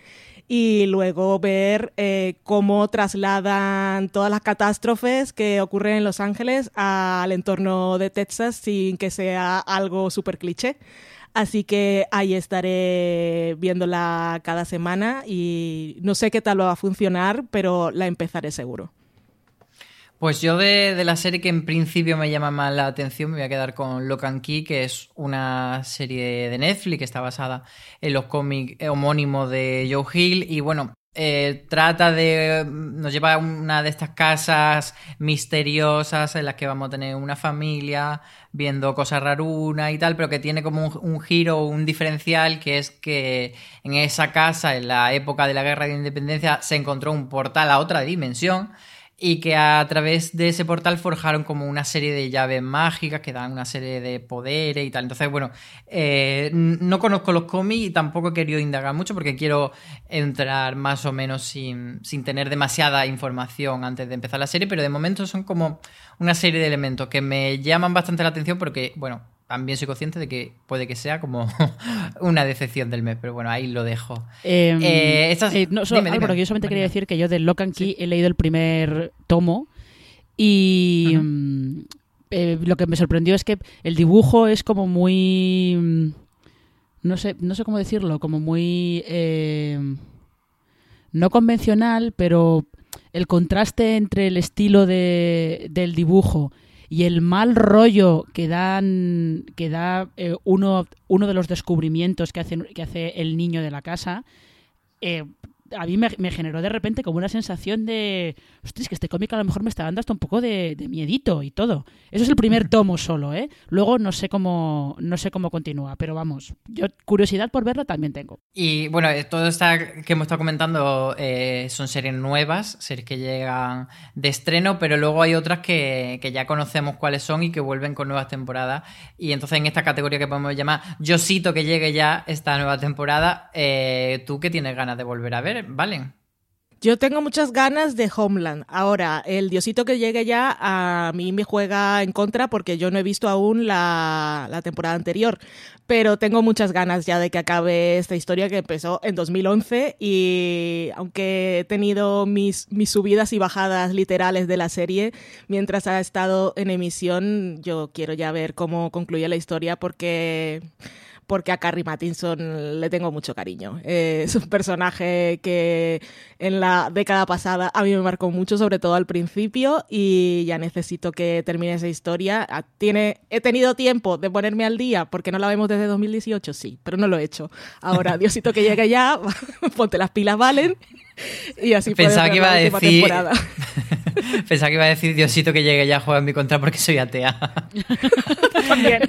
Y luego ver eh, cómo trasladan todas las catástrofes que ocurren en Los Ángeles al entorno de Texas sin que sea algo súper cliché. Así que ahí estaré viéndola cada semana y no sé qué tal va a funcionar, pero la empezaré seguro. Pues yo de, la serie que en principio me llama más la atención me voy a quedar con Locan Key, que es una serie de Netflix que está basada en los cómics homónimos de Joe Hill. Y bueno, eh, trata de. Nos lleva a una de estas casas misteriosas en las que vamos a tener una familia viendo cosas rarunas y tal, pero que tiene como un, un giro, un diferencial, que es que en esa casa, en la época de la guerra de independencia, se encontró un portal a otra dimensión y que a través de ese portal forjaron como una serie de llaves mágicas que dan una serie de poderes y tal. Entonces, bueno, eh, no conozco los cómics y tampoco he querido indagar mucho porque quiero entrar más o menos sin, sin tener demasiada información antes de empezar la serie, pero de momento son como una serie de elementos que me llaman bastante la atención porque, bueno, también soy consciente de que puede que sea como una decepción del mes, pero bueno, ahí lo dejo. Eh, eh, estas... eh, no, solo, dime, dime. Álvaro, yo solamente quería decir que yo de Lock and Key sí. he leído el primer tomo y -huh. eh, lo que me sorprendió es que el dibujo es como muy... mm, No sé, no sé cómo decirlo, como muy... Eh, no convencional, pero el contraste entre el estilo de, del dibujo y el mal rollo que dan que da eh, uno, uno de los descubrimientos que hace, que hace el niño de la casa eh, a mí me, me, generó de repente como una sensación de hostia, que este cómic a lo mejor me está dando hasta un poco de, de, miedito y todo. Eso es el primer tomo solo, ¿eh? Luego no sé cómo no sé cómo continúa, pero vamos, yo curiosidad por verlo también tengo. Y bueno, eh, todo esto que hemos estado comentando eh, son series nuevas, series que llegan de estreno, pero luego hay otras que, que, ya conocemos cuáles son y que vuelven con nuevas temporadas. Y entonces en esta categoría que podemos llamar Yosito que llegue ya esta nueva temporada, eh, ¿tú qué tienes ganas de volver a ver? Valen. Yo tengo muchas ganas de Homeland. Ahora, el diosito que llegue ya a mí me juega en contra porque yo no he visto aún la, la, temporada anterior. Pero tengo muchas ganas ya de que acabe esta historia que empezó en 2011 y aunque he tenido mis, mis subidas y bajadas literales de la serie mientras ha estado en emisión, yo quiero ya ver cómo concluye la historia porque porque a Carrie Matinson le tengo mucho cariño. Eh, es un personaje que en la década pasada a mí me marcó mucho, sobre todo al principio, y ya necesito que termine esa historia. Ah, tiene, he tenido tiempo de ponerme al día, porque no la vemos desde 2018, sí, pero no lo he hecho. Ahora, Diosito que llegue ya, ponte las pilas, Valen. Y así Pensaba que iba a decir. Pensaba que iba a decir Diosito que llegue ya a jugar en mi contra porque soy atea. También.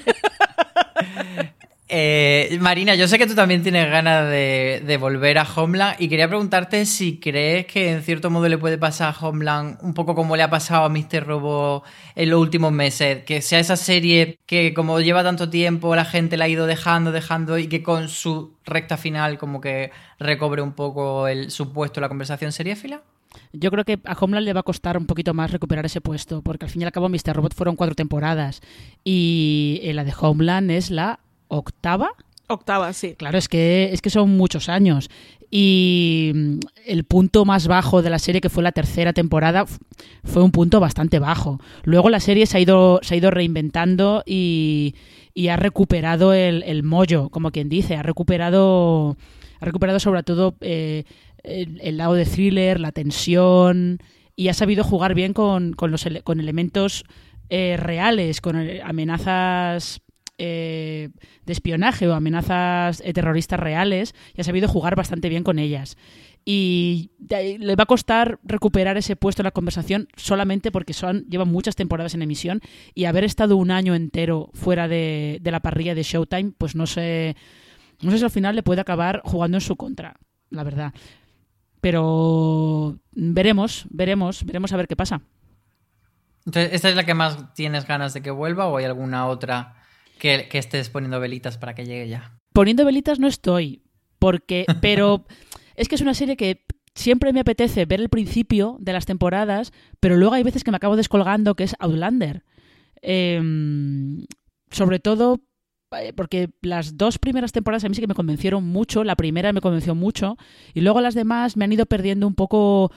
Eh, Marina, yo sé que tú también tienes ganas de, volver a Homeland y quería preguntarte si crees que en cierto modo le puede pasar a Homeland un poco como le ha pasado a Mr. Robo en los últimos meses, que sea esa serie que como lleva tanto tiempo la gente la ha ido dejando, dejando y que con su recta final como que recobre un poco el, su puesto en la conversación seriéfila. Yo creo que a Homeland le va a costar un poquito más recuperar ese puesto, porque al fin y al cabo Mr. Robot fueron cuatro temporadas y la de Homeland es la octava. Octava, sí. Claro, es que, es que son muchos años. Y mm, el punto más bajo de la serie, que fue la tercera temporada, fue un punto bastante bajo. Luego la serie se ha ido, se ha ido reinventando y, y ha recuperado el, el, mollo, como quien dice. Ha recuperado, ha recuperado sobre todo eh, el, el, lado de thriller, la tensión, y ha sabido jugar bien con, con, los, con elementos eh, reales, con amenazas eh, de espionaje o amenazas eh, terroristas reales y ha sabido jugar bastante bien con ellas. Y le va a costar recuperar ese puesto en la conversación solamente porque son, llevan muchas temporadas en emisión y haber estado un año entero fuera de, de la parrilla de Showtime, pues no sé, no sé si al final le puede acabar jugando en su contra, la verdad. Pero veremos, veremos, veremos a ver qué pasa. Entonces, ¿esta es la que más tienes ganas de que vuelva o hay alguna otra que, que, estés poniendo velitas para que llegue ya. Poniendo velitas no estoy, porque, pero es que es una serie que siempre me apetece ver el principio de las temporadas, pero luego hay veces que me acabo descolgando, que es Outlander. Eh, sobre todo eh, porque las dos primeras temporadas a mí sí que me convencieron mucho, la primera me convenció mucho, y luego las demás me han ido perdiendo un poco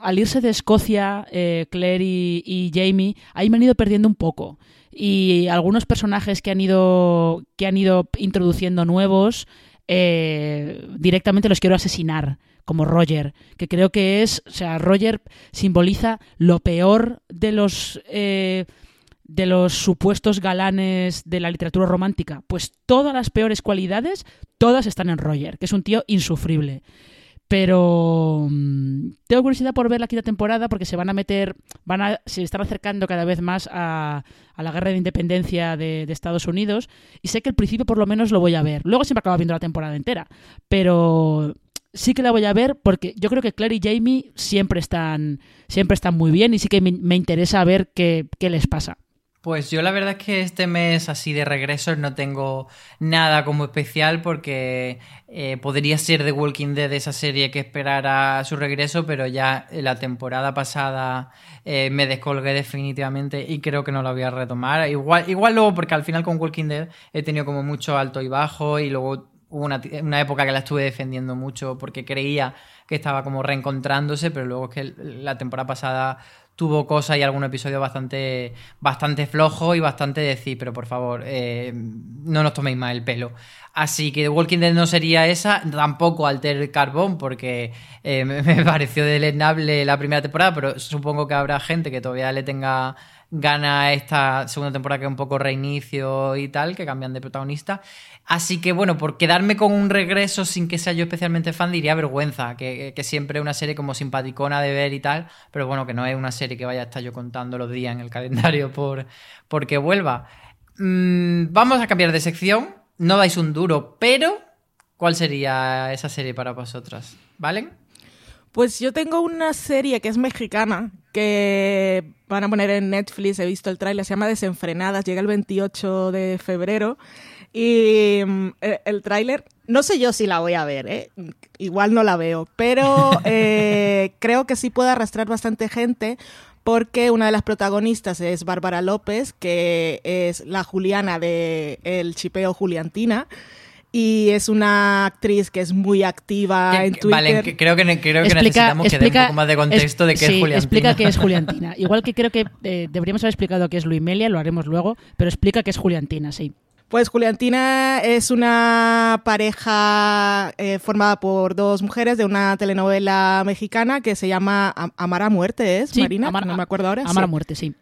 al irse de Escocia, eh, Claire y, y, Jamie, ahí me han ido perdiendo un poco. Y algunos personajes que han ido, que han ido introduciendo nuevos, eh, directamente los quiero asesinar, como Roger, que creo que es, o sea, Roger simboliza lo peor de los... Eh, de los supuestos galanes de la literatura romántica, pues todas las peores cualidades, todas están en Roger, que es un tío insufrible Pero mm, tengo curiosidad por ver la quinta temporada porque se van a meter, van a, se están acercando cada vez más a, a la guerra de independencia de, Estados Unidos y sé que al principio por lo menos lo voy a ver. Luego siempre acabo viendo la temporada entera, pero sí que la voy a ver porque yo creo que Claire y Jamie siempre están, siempre están muy bien y sí que me, me interesa ver qué, qué les pasa. Pues yo la verdad es que este mes así de regresos no tengo nada como especial porque eh, podría ser The Walking Dead esa serie que esperara su regreso, pero ya la temporada pasada eh, me descolgué definitivamente y creo que no la voy a retomar. Igual, igual luego porque al final con Walking Dead he tenido como mucho alto y bajo y luego hubo una, una época que la estuve defendiendo mucho porque creía que estaba como reencontrándose, pero luego es que la temporada pasada tuvo cosas y algún episodio bastante, bastante flojo y bastante decir, pero por favor, eh, no nos toméis más el pelo. Así que The Walking Dead no sería esa, tampoco Alter Carbón, porque eh, me, pareció deleznable la primera temporada, pero supongo que habrá gente que todavía le tenga gana esta segunda temporada que es un poco reinicio y tal, que cambian de protagonista. Así que bueno, por quedarme con un regreso sin que sea yo especialmente fan, diría vergüenza, que, que siempre es una serie como simpaticona de ver y tal, pero bueno, que no es una serie que vaya a estar yo contando los días en el calendario por porque vuelva. Mm, vamos a cambiar de sección, no dais un duro, pero ¿cuál sería esa serie para vosotras? ¿Vale? Pues yo tengo una serie que es mexicana, que van a poner en Netflix, he visto el tráiler, se llama Desenfrenadas, llega el 28 de febrero. Y um, el tráiler, no sé yo si la voy a ver, ¿eh? igual no la veo, pero eh, creo que sí puede arrastrar bastante gente porque una de las protagonistas es Bárbara López, que es la Juliana de El Chipeo Juliantina y es una actriz que es muy activa que, en Twitter. Vale, que creo que, creo que explica, necesitamos explica, que dé un poco más de contexto es, de qué sí, es Juliantina. explica qué es Juliantina. Igual que creo que eh, deberíamos haber explicado qué es Luimelia, lo haremos luego, pero explica qué es Juliantina, sí. Pues Juliantina es una pareja eh, formada por dos mujeres de una telenovela mexicana que se llama Amar a Muerte, ¿es, sí, Marina? Amar, no me acuerdo ahora. Amar a. Muerte, sí.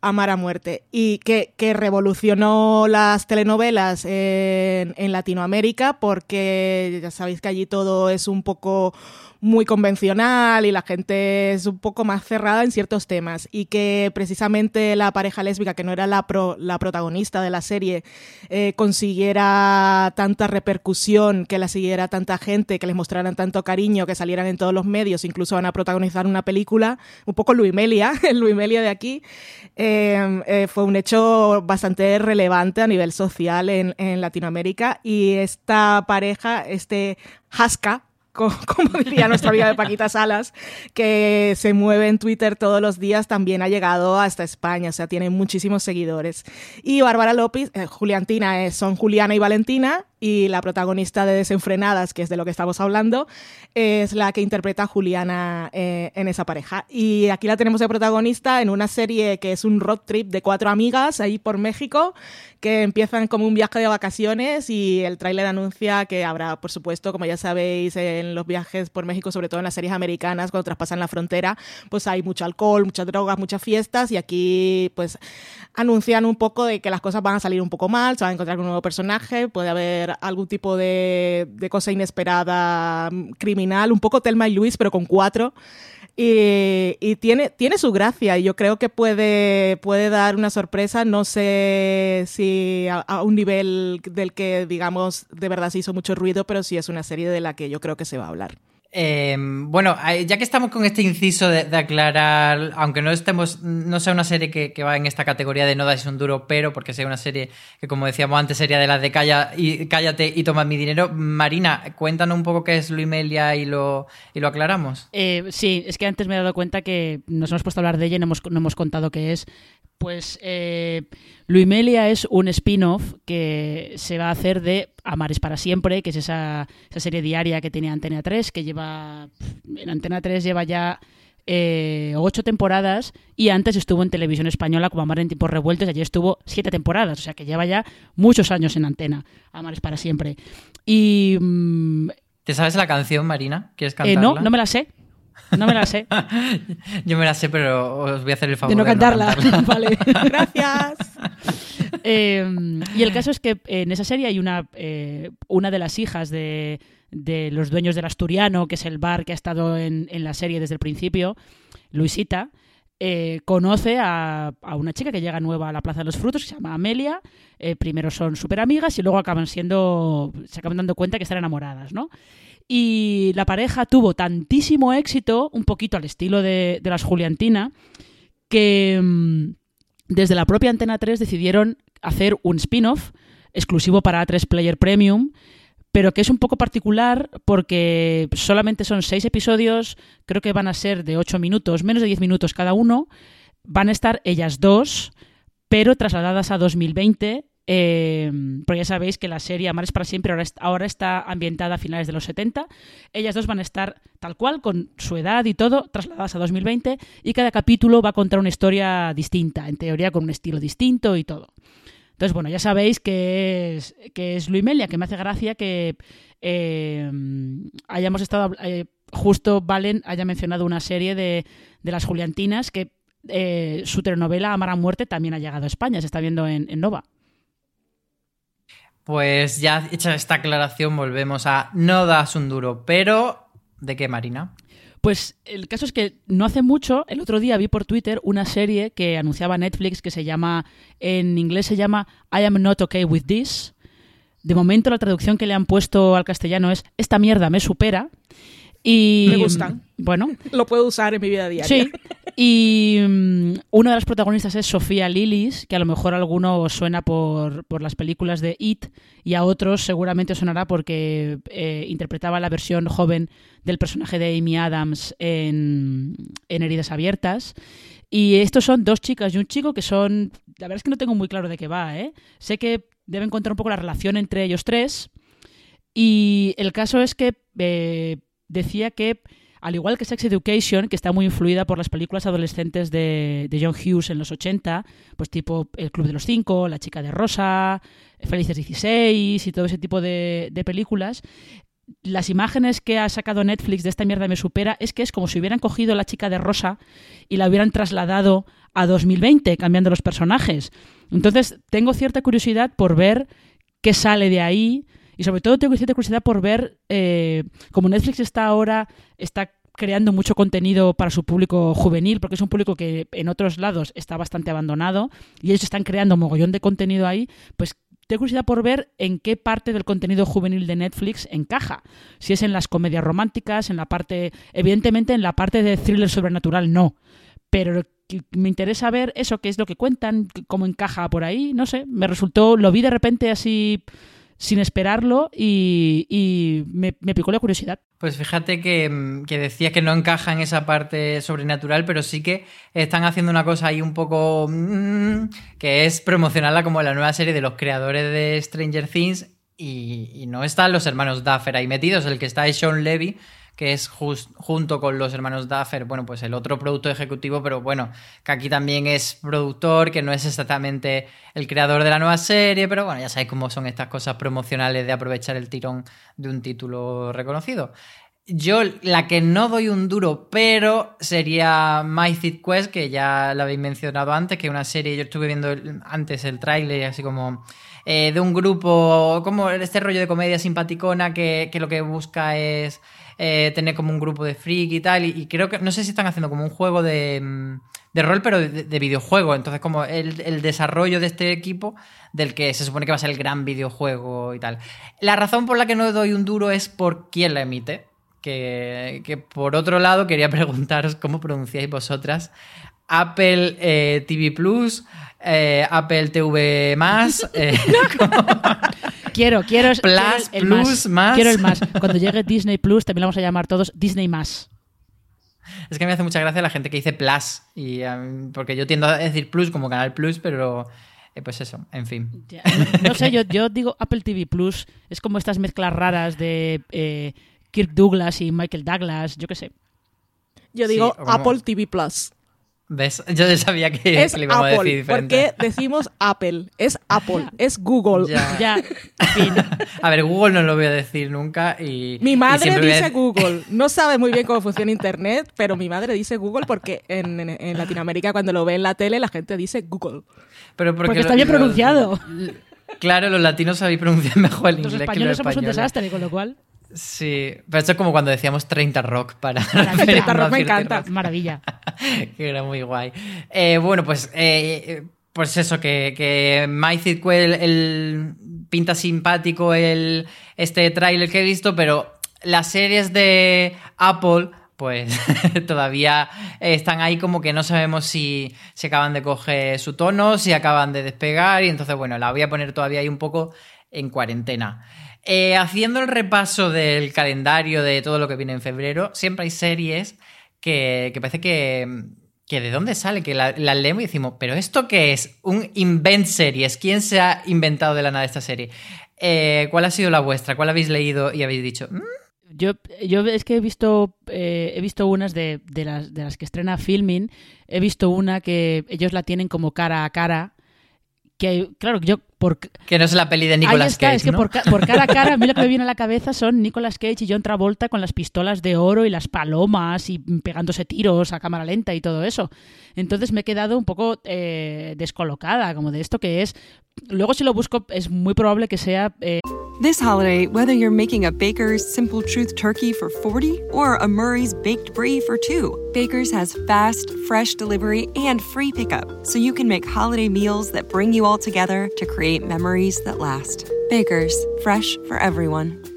Amar a muerte y que, que revolucionó las telenovelas en, en, Latinoamérica porque ya sabéis que allí todo es un poco muy convencional y la gente es un poco más cerrada en ciertos temas. Y que precisamente la pareja lésbica que no era la, pro, la protagonista de la serie eh, consiguiera tanta repercusión, que la siguiera tanta gente, que les mostraran tanto cariño, que salieran en todos los medios, incluso van a protagonizar una película, un poco Luimelia, el Luimelia de aquí, eh, eh, fue un hecho bastante relevante a nivel social en, en Latinoamérica. Y esta pareja, este Haska, como, diría nuestra amiga de Paquita Salas, que se mueve en Twitter todos los días, también ha llegado hasta España, o sea, tiene muchísimos seguidores. Y Bárbara López, eh, Juliantina, eh, son Juliana y Valentina, y la protagonista de Desenfrenadas, que es de lo que estamos hablando, es la que interpreta a Juliana eh, en esa pareja. Y aquí la tenemos de protagonista en una serie que es un road trip de cuatro amigas ahí por México, que empiezan como un viaje de vacaciones y el tráiler anuncia que habrá, por supuesto, como ya sabéis, en los viajes por México, sobre todo en las series americanas, cuando traspasan la frontera, pues hay mucho alcohol, muchas drogas, muchas fiestas y aquí pues anuncian un poco de que las cosas van a salir un poco mal, se va a encontrar con un nuevo personaje, puede haber algún tipo de, de cosa inesperada criminal, un poco Telma y Luis, pero con cuatro. Y, y, tiene, tiene su gracia y yo creo que puede, puede dar una sorpresa, no sé si a, a, un nivel del que, digamos, de verdad se hizo mucho ruido, pero sí es una serie de la que yo creo que se va a hablar. Eh, bueno, ya que estamos con este inciso de, aclarar, aunque no estemos, no sea una serie que, va en esta categoría de no dais un duro, pero porque sea una serie que, como decíamos antes, sería de las de calla y, cállate y toma mi dinero. Marina, cuéntanos un poco qué es Luimelia y lo, y lo aclaramos. Eh, sí, es que antes me he dado cuenta que nos hemos puesto a hablar de ella y no hemos, no hemos contado qué es. Pues eh, Luimelia es un spin-off que se va a hacer de Amares para siempre, que es esa, esa, serie diaria que tiene Antena 3, que lleva. En Antena 3 lleva ya eh, ocho temporadas y antes estuvo en televisión española como Amar en tiempos revueltos y allí estuvo siete temporadas, o sea que lleva ya muchos años en Antena, Amares para siempre. Y. Mm, ¿Te sabes la canción, Marina? ¿Quieres cantarla? Eh, no, no me la sé. No me la sé. Yo me la sé, pero os voy a hacer el favor de no de cantarla. No cantarla. vale. Gracias. Eh, y el caso es que en esa serie hay una, eh, una de las hijas de, de los dueños del Asturiano, que es el bar que ha estado en, en la serie desde el principio, Luisita, eh, conoce a, a una chica que llega nueva a la Plaza de los Frutos, que se llama Amelia. Eh, primero son súper amigas y luego acaban siendo, se acaban dando cuenta que están enamoradas, ¿no? Y la pareja tuvo tantísimo éxito, un poquito al estilo de, las Juliantina, que mm, desde la propia Antena 3 decidieron hacer un spin-off exclusivo para A3 Player Premium, pero que es un poco particular porque solamente son seis episodios, creo que van a ser de ocho minutos, menos de diez minutos cada uno, van a estar ellas dos, pero trasladadas a 2020. Eh, porque ya sabéis que la serie Amar es para siempre ahora, est- ahora está ambientada a finales de los 70. Ellas dos van a estar tal cual, con su edad y todo, trasladadas a 2020 y cada capítulo va a contar una historia distinta, en teoría con un estilo distinto y todo. Entonces, bueno, ya sabéis que es, que es Luimelia, que me hace gracia que eh, hayamos estado, eh, justo Valen haya mencionado una serie de, de las Juliantinas que eh, su telenovela Amar a Muerte también ha llegado a España, se está viendo en, en Nova. Pues ya hecha esta aclaración, volvemos a no das un duro, pero ¿de qué, Marina? Pues el caso es que no hace mucho, el otro día vi por Twitter una serie que anunciaba Netflix que se llama, en inglés se llama I am not okay with this. De momento la traducción que le han puesto al castellano es Esta mierda me supera. Y Me gustan. Bueno, Lo puedo usar en mi vida diaria. Sí. Y mm, una de las protagonistas es Sofía Lillis, que a lo mejor a alguno os suena por, por las películas de It y a otros seguramente sonará porque eh, interpretaba la versión joven del personaje de Amy Adams en, en Heridas Abiertas. Y estos son dos chicas y un chico que son... La verdad es que no tengo muy claro de qué va, ¿eh? Sé que deben encontrar un poco la relación entre ellos tres. Y el caso es que eh, decía que al igual que Sex Education, que está muy influida por las películas adolescentes de, John Hughes en los 80, pues tipo El Club de los Cinco, La Chica de Rosa, Felices 16 y todo ese tipo de películas, las imágenes que ha sacado Netflix de esta mierda me supera es que es como si hubieran cogido la chica de rosa y la hubieran trasladado a 2020, cambiando los personajes. Entonces, tengo cierta curiosidad por ver qué sale de ahí y sobre todo tengo cierta curiosidad por ver, eh, como Netflix está ahora, está creando mucho contenido para su público juvenil, porque es un público que en otros lados está bastante abandonado y ellos están creando mogollón de contenido ahí, pues tengo curiosidad por ver en qué parte del contenido juvenil de Netflix encaja. Si es en las comedias románticas, en la parte, evidentemente en la parte de thriller sobrenatural no, pero me interesa ver eso, qué es lo que cuentan, cómo encaja por ahí, no sé, me resultó, lo vi de repente así sin esperarlo y, y me, picó la curiosidad. Pues fíjate que, que, decías que no encaja en esa parte sobrenatural, pero sí que están haciendo una cosa ahí un poco... Mmm, que es promocionarla como la nueva serie de los creadores de Stranger Things y, y no están los hermanos Duffer ahí metidos, el que está es Sean Levy, que es just, junto con los hermanos Duffer, bueno, pues el otro producto ejecutivo, pero bueno, que aquí también es productor, que no es exactamente el creador de la nueva serie, pero bueno, ya sabéis cómo son estas cosas promocionales de aprovechar el tirón de un título reconocido. Yo, la que no doy un duro, pero sería Mythic Quest, que ya la habéis mencionado antes, que es una serie, yo estuve viendo antes el tráiler, así como eh, de un grupo, como este rollo de comedia simpaticona que lo que busca es eh, tener como un grupo de freak y tal. Y, y, creo que, no sé si están haciendo como un juego de, de rol, pero de, de, videojuego. Entonces, como el, el, desarrollo de este equipo, del que se supone que va a ser el gran videojuego y tal. La razón por la que no doy un duro es por quién la emite. Que, que por otro lado, quería preguntaros cómo pronunciáis vosotras Apple eh, TV Plus, eh, Apple TV más. Eh, quiero, quiero, Plus, quiero el Plus, más, más. Quiero el más. Cuando llegue Disney Plus, también lo vamos a llamar todos Disney más. Es que me hace mucha gracia la gente que dice Plus. Y, um, porque yo tiendo a decir Plus como Canal Plus, pero. Eh, pues eso, en fin. Ya, no, no, sé, yo, yo, digo Apple TV Plus. Es como estas mezclas raras de eh, Kirk Douglas y Michael Douglas, yo qué sé. Yo digo sí, Apple TV Plus. ¿Ves? Yo ya sabía que, es le íbamos Apple, a decir diferente. porque decimos Apple, es Apple, es Google. Ya. ya. Fin. A ver, Google no lo voy a decir nunca y... Mi madre y dice. Google. No sabe muy bien cómo funciona Internet, pero mi madre dice Google porque en, en, en Latinoamérica cuando lo ve en la tele la gente dice Google. Pero porque, porque está bien pronunciado. Claro, los latinos sabéis pronunciar mejor el los inglés españoles que los somos españoles. un desastre, con lo cual... Sí, pero esto es como cuando decíamos 30 Rock para... Maravilla. 30 Rock me encanta. Maravilla. que era muy guay. Eh, bueno, pues, eh, pues eso, que, que Mike Quell el, pinta simpático el, este tráiler que he visto, pero las series de Apple pues todavía están ahí como que no sabemos si, si acaban de coger su tono, si acaban de despegar y entonces bueno, la voy a poner todavía ahí un poco en cuarentena. Eh, haciendo el repaso del calendario de todo lo que viene en febrero, siempre hay series que, que parece que, que de dónde sale, que las la leemos y decimos, pero ¿esto qué es? Un invent series. ¿Quién se ha inventado de la nada esta serie? Eh, ¿Cuál ha sido la vuestra? ¿Cuál habéis leído y habéis dicho? "Mm, Yo, yo es que he visto eh, he visto unas de, de las, de las que estrena Filming. He visto una que ellos la tienen como cara a cara. Que, claro, yo por, Que no es la peli de Ahí Nicolas está, Cage, es que ¿no? por, por cara a cara, a mí lo que me viene a la cabeza son Nicolas Cage y John Travolta con las pistolas de oro y las palomas y pegándose tiros a cámara lenta y todo eso. Entonces me he quedado un poco eh, descolocada, como de esto que es. Luego, si lo busco, es muy probable que sea. eh, This holiday, whether you're making a Baker's Simple Truth turkey for 40 or a Murray's baked brie for 2, Baker's has fast, fresh delivery and free pickup, so you can make holiday meals that bring you all together to create memories that last. Baker's, fresh for everyone.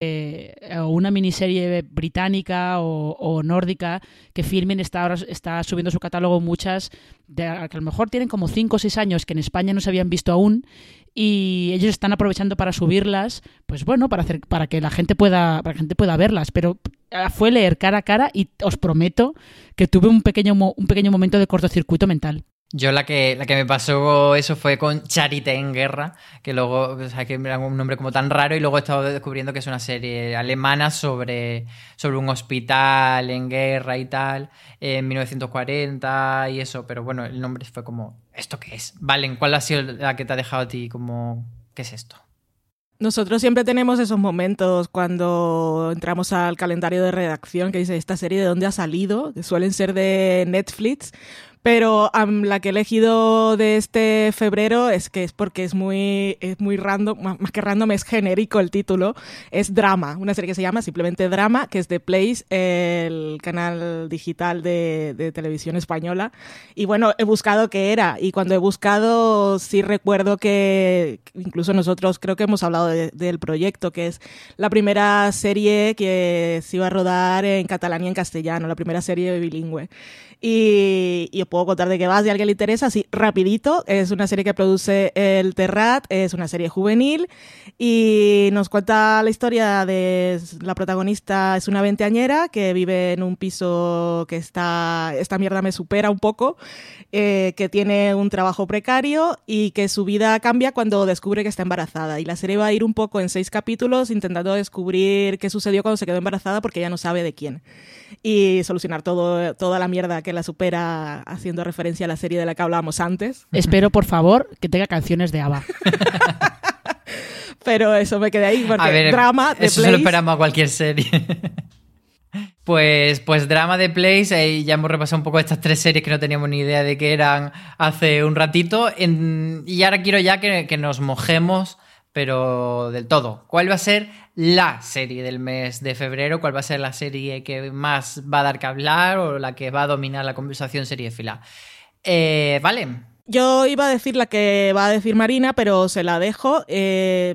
Eh, o una miniserie británica o, nórdica que Filmin está, ahora- está subiendo su catálogo muchas de, que a lo mejor tienen como 5 o 6 años que en España no se habían visto aún y ellos están aprovechando para subirlas pues bueno para hacer para que la gente pueda para que la gente pueda verlas. Pero eh, fue leer cara a cara y os prometo que tuve un pequeño un pequeño momento de cortocircuito mental Yo la que, la que me pasó eso fue con Charité en Guerra, que luego, o sea, que era un nombre como tan raro y luego he estado descubriendo que es una serie alemana sobre, sobre un hospital en guerra y tal, en 1940 y eso, pero bueno, el nombre fue como, ¿esto qué es? Valen, ¿cuál ha sido la que te ha dejado a ti como, ¿qué es esto? Nosotros siempre tenemos esos momentos cuando entramos al calendario de redacción que dice esta serie de dónde ha salido, que suelen ser de Netflix, pero am, la que he elegido de este febrero es que es porque es muy, es muy random, más que random es genérico el título, es Drama, una serie que se llama simplemente Drama, que es de Place, el canal digital de, de televisión española. Y bueno, he buscado qué era y cuando he buscado sí recuerdo que incluso nosotros creo que hemos hablado de- del proyecto, que es la primera serie que se iba a rodar en catalán y en castellano, la primera serie bilingüe. Y, y os puedo contar de qué va, si a alguien le interesa, así rapidito. Es una serie que produce el Terrat, es una serie juvenil y nos cuenta la historia de la protagonista, es una veinteañera que vive en un piso que está, esta mierda me supera un poco, eh, que tiene un trabajo precario y que su vida cambia cuando descubre que está embarazada. Y la serie va a ir un poco en seis capítulos intentando descubrir qué sucedió cuando se quedó embarazada porque ella no sabe de quién. Y solucionar todo, toda la mierda que la supera haciendo referencia a la serie de la que hablábamos antes. espero por favor que tenga canciones de ABBA Pero eso me quedé ahí porque A ver, drama de eso se lo esperamos a cualquier serie. Pues, pues Drama de Place, eh, ya hemos repasado un poco estas tres series que no teníamos ni idea de qué eran hace un ratito. En- y ahora quiero ya que, que nos mojemos, pero del todo. ¿Cuál va a ser la serie del mes de febrero? ¿Cuál va a ser la serie que más va a dar que hablar o la que va a dominar la conversación serie fila? Eh, vale. Yo iba a decir la que va a decir Marina, pero se la dejo. Eh,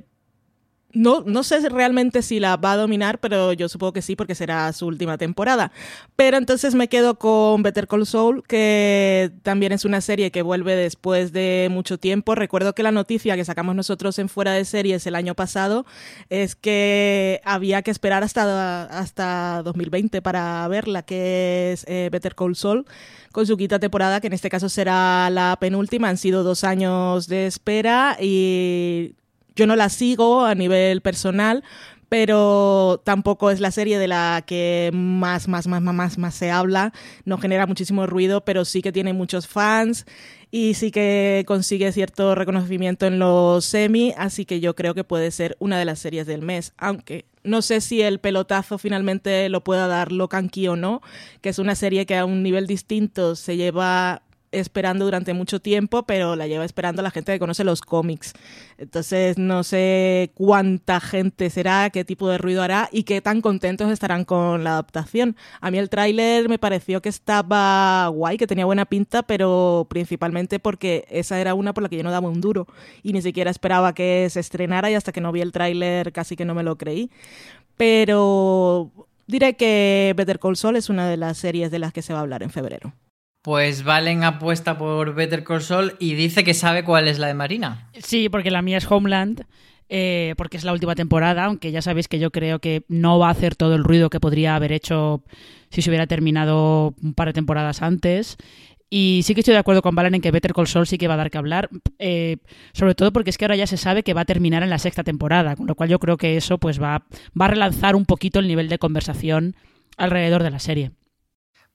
no, no sé realmente si la va a dominar, pero yo supongo que sí, porque será su última temporada. Pero entonces me quedo con Better Call Saul, que también es una serie que vuelve después de mucho tiempo. Recuerdo que la noticia que sacamos nosotros en Fuera de Series el año pasado es que había que esperar hasta, hasta 2020 para verla, que es eh, Better Call Saul, con su quinta temporada, que en este caso será la penúltima. Han sido dos años de espera y yo no la sigo a nivel personal, pero tampoco es la serie de la que más, más, más, más, más se habla. No genera muchísimo ruido, pero sí que tiene muchos fans y sí que consigue cierto reconocimiento en los semi, así que yo creo que puede ser una de las series del mes, aunque no sé si el pelotazo finalmente lo pueda dar Locanqui o no, que es una serie que a un nivel distinto se lleva esperando durante mucho tiempo, pero la lleva esperando la gente que conoce los cómics. Entonces no sé cuánta gente será, qué tipo de ruido hará y qué tan contentos estarán con la adaptación. A mí el tráiler me pareció que estaba guay, que tenía buena pinta, pero principalmente porque esa era una por la que yo no daba un duro y ni siquiera esperaba que se estrenara y hasta que no vi el tráiler casi que no me lo creí. Pero diré que Better Call Saul es una de las series de las que se va a hablar en febrero. Pues Valen apuesta por Better Call Saul y dice que sabe cuál es la de Marina. Sí, porque la mía es Homeland, eh, porque es la última temporada, aunque ya sabéis que yo creo que no va a hacer todo el ruido que podría haber hecho si se hubiera terminado un par de temporadas antes. Y sí que estoy de acuerdo con Valen en que Better Call Saul sí que va a dar que hablar, eh, sobre todo porque es que ahora ya se sabe que va a terminar en la sexta temporada, con lo cual yo creo que eso pues va, va a relanzar un poquito el nivel de conversación alrededor de la serie.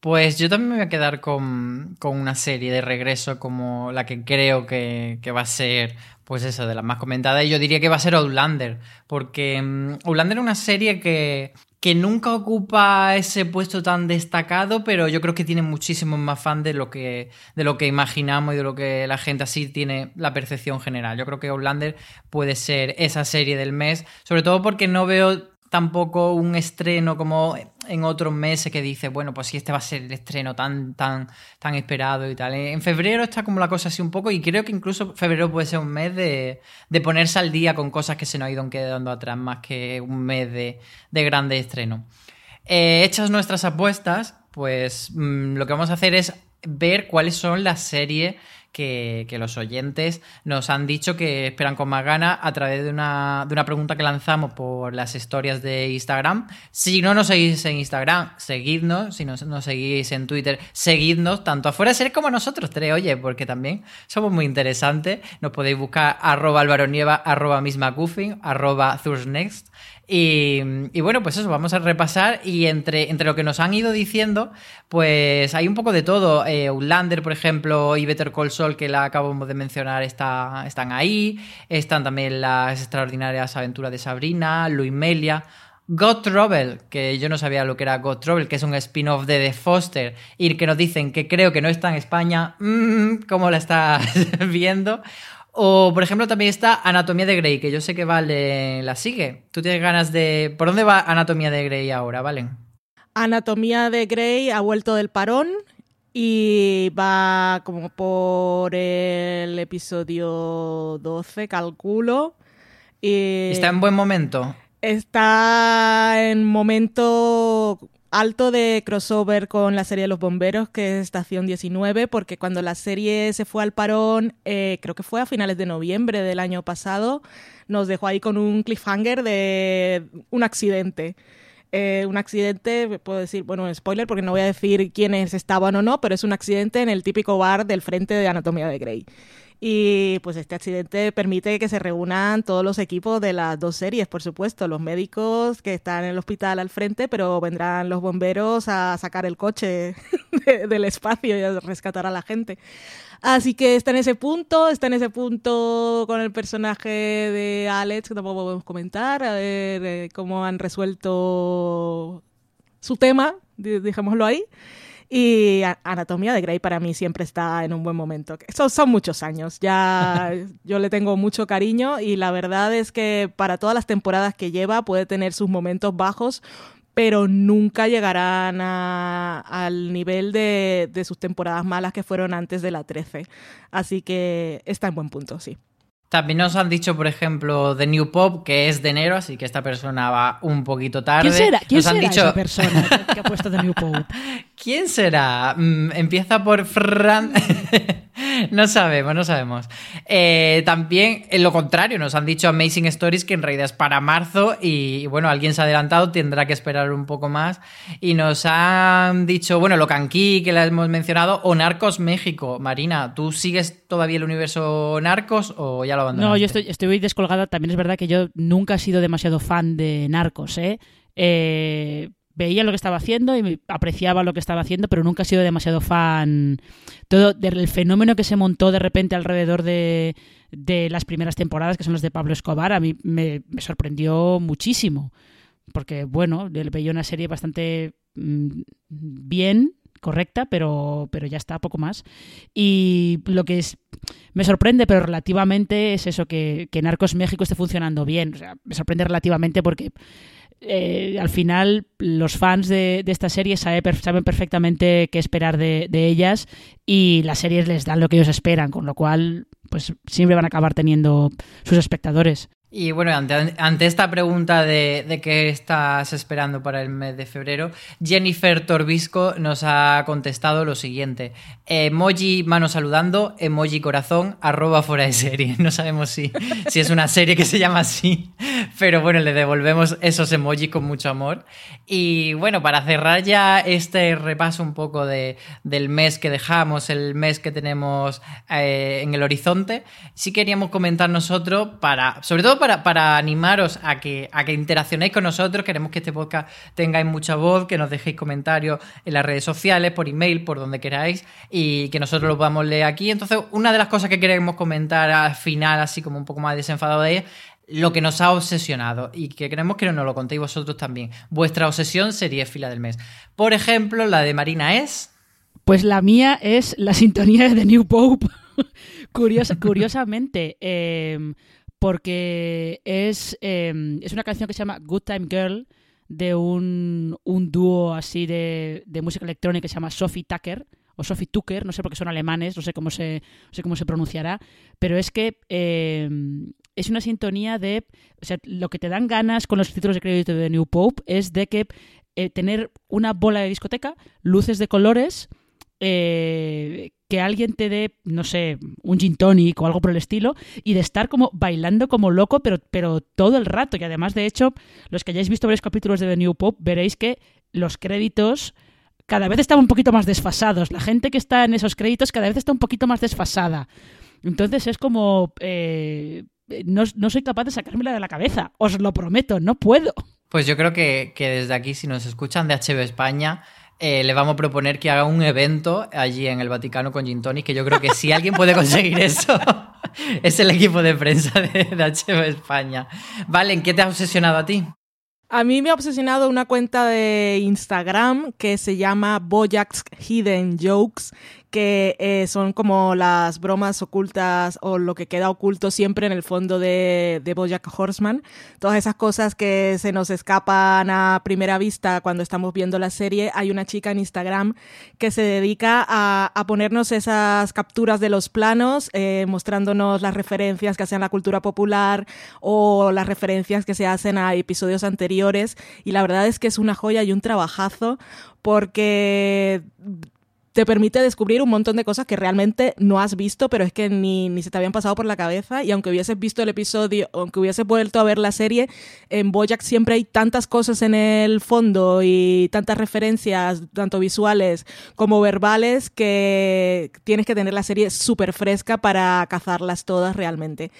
Pues yo también me voy a quedar con, una serie de regreso como la que creo que, va a ser, pues eso, de las más comentadas. Y yo diría que va a ser Outlander, porque um, Outlander es una serie que, que nunca ocupa ese puesto tan destacado, pero yo creo que tiene muchísimos más fans de lo que, de lo que imaginamos y de lo que la gente así tiene la percepción general. Yo creo que Outlander puede ser esa serie del mes, sobre todo porque no veo tampoco un estreno como en otros meses que dice, bueno, pues si este va a ser el estreno tan, tan, tan esperado y tal. En febrero está como la cosa así un poco y creo que incluso febrero puede ser un mes de, de ponerse al día con cosas que se nos han ido quedando atrás más que un mes de, de grande estreno. Eh, hechas nuestras apuestas, pues mm, lo que vamos a hacer es ver cuáles son las series que, los oyentes nos han dicho que esperan con más ganas a través de una, de una pregunta que lanzamos por las historias de Instagram. Si no nos seguís en Instagram, seguidnos. Si no nos seguís en Twitter, seguidnos, tanto afuera de ser como nosotros tres, oye, porque también somos muy interesantes. Nos podéis buscar alvaronieva, arroba mismacuffin, arroba thursnext. Y, bueno, pues eso, vamos a repasar y entre, entre lo que nos han ido diciendo, pues hay un poco de todo. Eh, por ejemplo, y Better Call Saul, que la acabamos de mencionar, está, están ahí. Están también las extraordinarias aventuras de Sabrina, Louis Melia. God Trouble, que yo no sabía lo que era God Trouble, que es un spin-off de The Foster, y que nos dicen que creo que no está en España, mm, ¿cómo la estás viendo? O, por ejemplo, también está Anatomía de Grey, que yo sé que Vale la sigue. ¿Tú tienes ganas de... ¿Por dónde va Anatomía de Grey ahora, Valen? Anatomía de Grey ha vuelto del parón y va como por el episodio 12, calculo. Y ¿Está en buen momento? Está en momento alto de crossover con la serie de los bomberos, que es Estación 19, porque cuando la serie se fue al parón, eh, creo que fue a finales de noviembre del año pasado, nos dejó ahí con un cliffhanger de un accidente. Eh, un accidente, puedo decir, bueno, spoiler porque no voy a decir quiénes estaban o no, pero es un accidente en el típico bar del frente de Anatomía de Grey. Y pues este accidente permite que se reúnan todos los equipos de las dos series, por supuesto, los médicos que están en el hospital al frente, pero vendrán los bomberos a sacar el coche del espacio y a rescatar a la gente. Así que está en ese punto, está en ese punto con el personaje de Alex, que tampoco podemos comentar, a ver eh, cómo han resuelto su tema, dejémoslo ahí. Y Anatomía de Grey para mí siempre está en un buen momento. Son, son muchos años, ya yo le tengo mucho cariño y la verdad es que para todas las temporadas que lleva puede tener sus momentos bajos, pero nunca llegarán al nivel de, de, sus temporadas malas que fueron antes de la 13. Así que está en buen punto, sí. También nos han dicho, por ejemplo, de New Pop, que es de enero, así que esta persona va un poquito tarde. ¿Quién será, ¿Quién nos han será dicho... esa persona que ha puesto de New Pope? ¿Quién será? Mm, empieza por Fran. no sabemos, no sabemos. Eh, también, en lo contrario, nos han dicho Amazing Stories que en realidad es para marzo y, bueno, alguien se ha adelantado, tendrá que esperar un poco más. Y nos han dicho, bueno, Locanqui, que la hemos mencionado, o Narcos México. Marina, ¿tú sigues todavía el universo Narcos o ya lo abandonaste? No, yo estoy, estoy descolgada. También es verdad que yo nunca he sido demasiado fan de Narcos, ¿eh? eh veía lo que estaba haciendo y apreciaba lo que estaba haciendo, pero nunca he sido demasiado fan. Todo del fenómeno que se montó de repente alrededor de, de las primeras temporadas, que son las de Pablo Escobar, a mí me, sorprendió muchísimo. Porque, bueno, veía una serie bastante mm, bien, correcta, pero, pero ya está, poco más. Y lo que es, me sorprende, pero relativamente es eso, que, que Narcos México esté funcionando bien. Me sorprende relativamente porque eh, al final los fans de, de esta serie sabe, saben perfectamente qué esperar de, de, ellas y las series les dan lo que ellos esperan, con lo cual pues siempre van a acabar teniendo sus espectadores. Y bueno, ante, ante esta pregunta de, de, qué estás esperando para el mes de febrero, Jennifer Torbisco nos ha contestado lo siguiente. Emoji mano saludando, emoji corazón, arroba fuera de serie. No sabemos si, si es una serie que se llama así, pero bueno, le devolvemos esos emojis con mucho amor. Y bueno, para cerrar ya este repaso un poco de, del mes que dejamos, el mes que tenemos eh, en el horizonte, sí queríamos comentar nosotros para, sobre todo para, para animaros a que, a que interaccionéis con nosotros. Queremos que este podcast tengáis mucha voz, que nos dejéis comentarios en las redes sociales, por email, por donde queráis, y que nosotros lo podamos leer aquí. Entonces, una de las cosas que queremos comentar al final, así como un poco más desenfadado de ella, lo que nos ha obsesionado y que queremos que nos lo contéis vosotros también. Vuestra obsesión sería fila del mes. Por ejemplo, la de Marina es. Pues la mía es la sintonía de New Pope. Curiosa, curiosamente. Eh, porque es, eh, es una canción que se llama Good Time Girl de un, un dúo así de, de, música electrónica que se llama Sophie Tucker o Sophie Tucker, no sé por qué son alemanes, no sé cómo se, no sé cómo se pronunciará, pero es que eh, es una sintonía de, o sea, lo que te dan ganas con los títulos de crédito de New Pope es de que eh, tener una bola de discoteca, luces de colores, eh, que alguien te dé, no sé, un gin tonic o algo por el estilo, y de estar como bailando como loco, pero, pero todo el rato. Y además, de hecho, los que hayáis visto varios capítulos de The New Pop, veréis que los créditos cada vez están un poquito más desfasados. La gente que está en esos créditos cada vez está un poquito más desfasada. Entonces es como... Eh, no, no soy capaz de sacármela de la cabeza, os lo prometo, no puedo. Pues yo creo que, que desde aquí, si nos escuchan de HB España, eh, le vamos a proponer que haga un evento allí en el Vaticano con Gin Tonic, que yo creo que si alguien puede conseguir eso, es el equipo de prensa de, de HB España. Vale, ¿en qué te ha obsesionado a ti? A mí me ha obsesionado una cuenta de Instagram que se llama Bojack's Hidden Jokes, que eh, son como las bromas ocultas o lo que queda oculto siempre en el fondo de, de Bojack Horseman. Todas esas cosas que se nos escapan a primera vista cuando estamos viendo la serie. Hay una chica en Instagram que se dedica a, a ponernos esas capturas de los planos, eh, mostrándonos las referencias que hacen la cultura popular o las referencias que se hacen a episodios anteriores. Y la verdad es que es una joya y un trabajazo porque te permite descubrir un montón de cosas que realmente no has visto, pero es que ni, ni se te habían pasado por la cabeza. Y aunque hubieses visto el episodio, aunque hubieses vuelto a ver la serie, en Bojack siempre hay tantas cosas en el fondo y tantas referencias, tanto visuales como verbales, que tienes que tener la serie súper fresca para cazarlas todas realmente.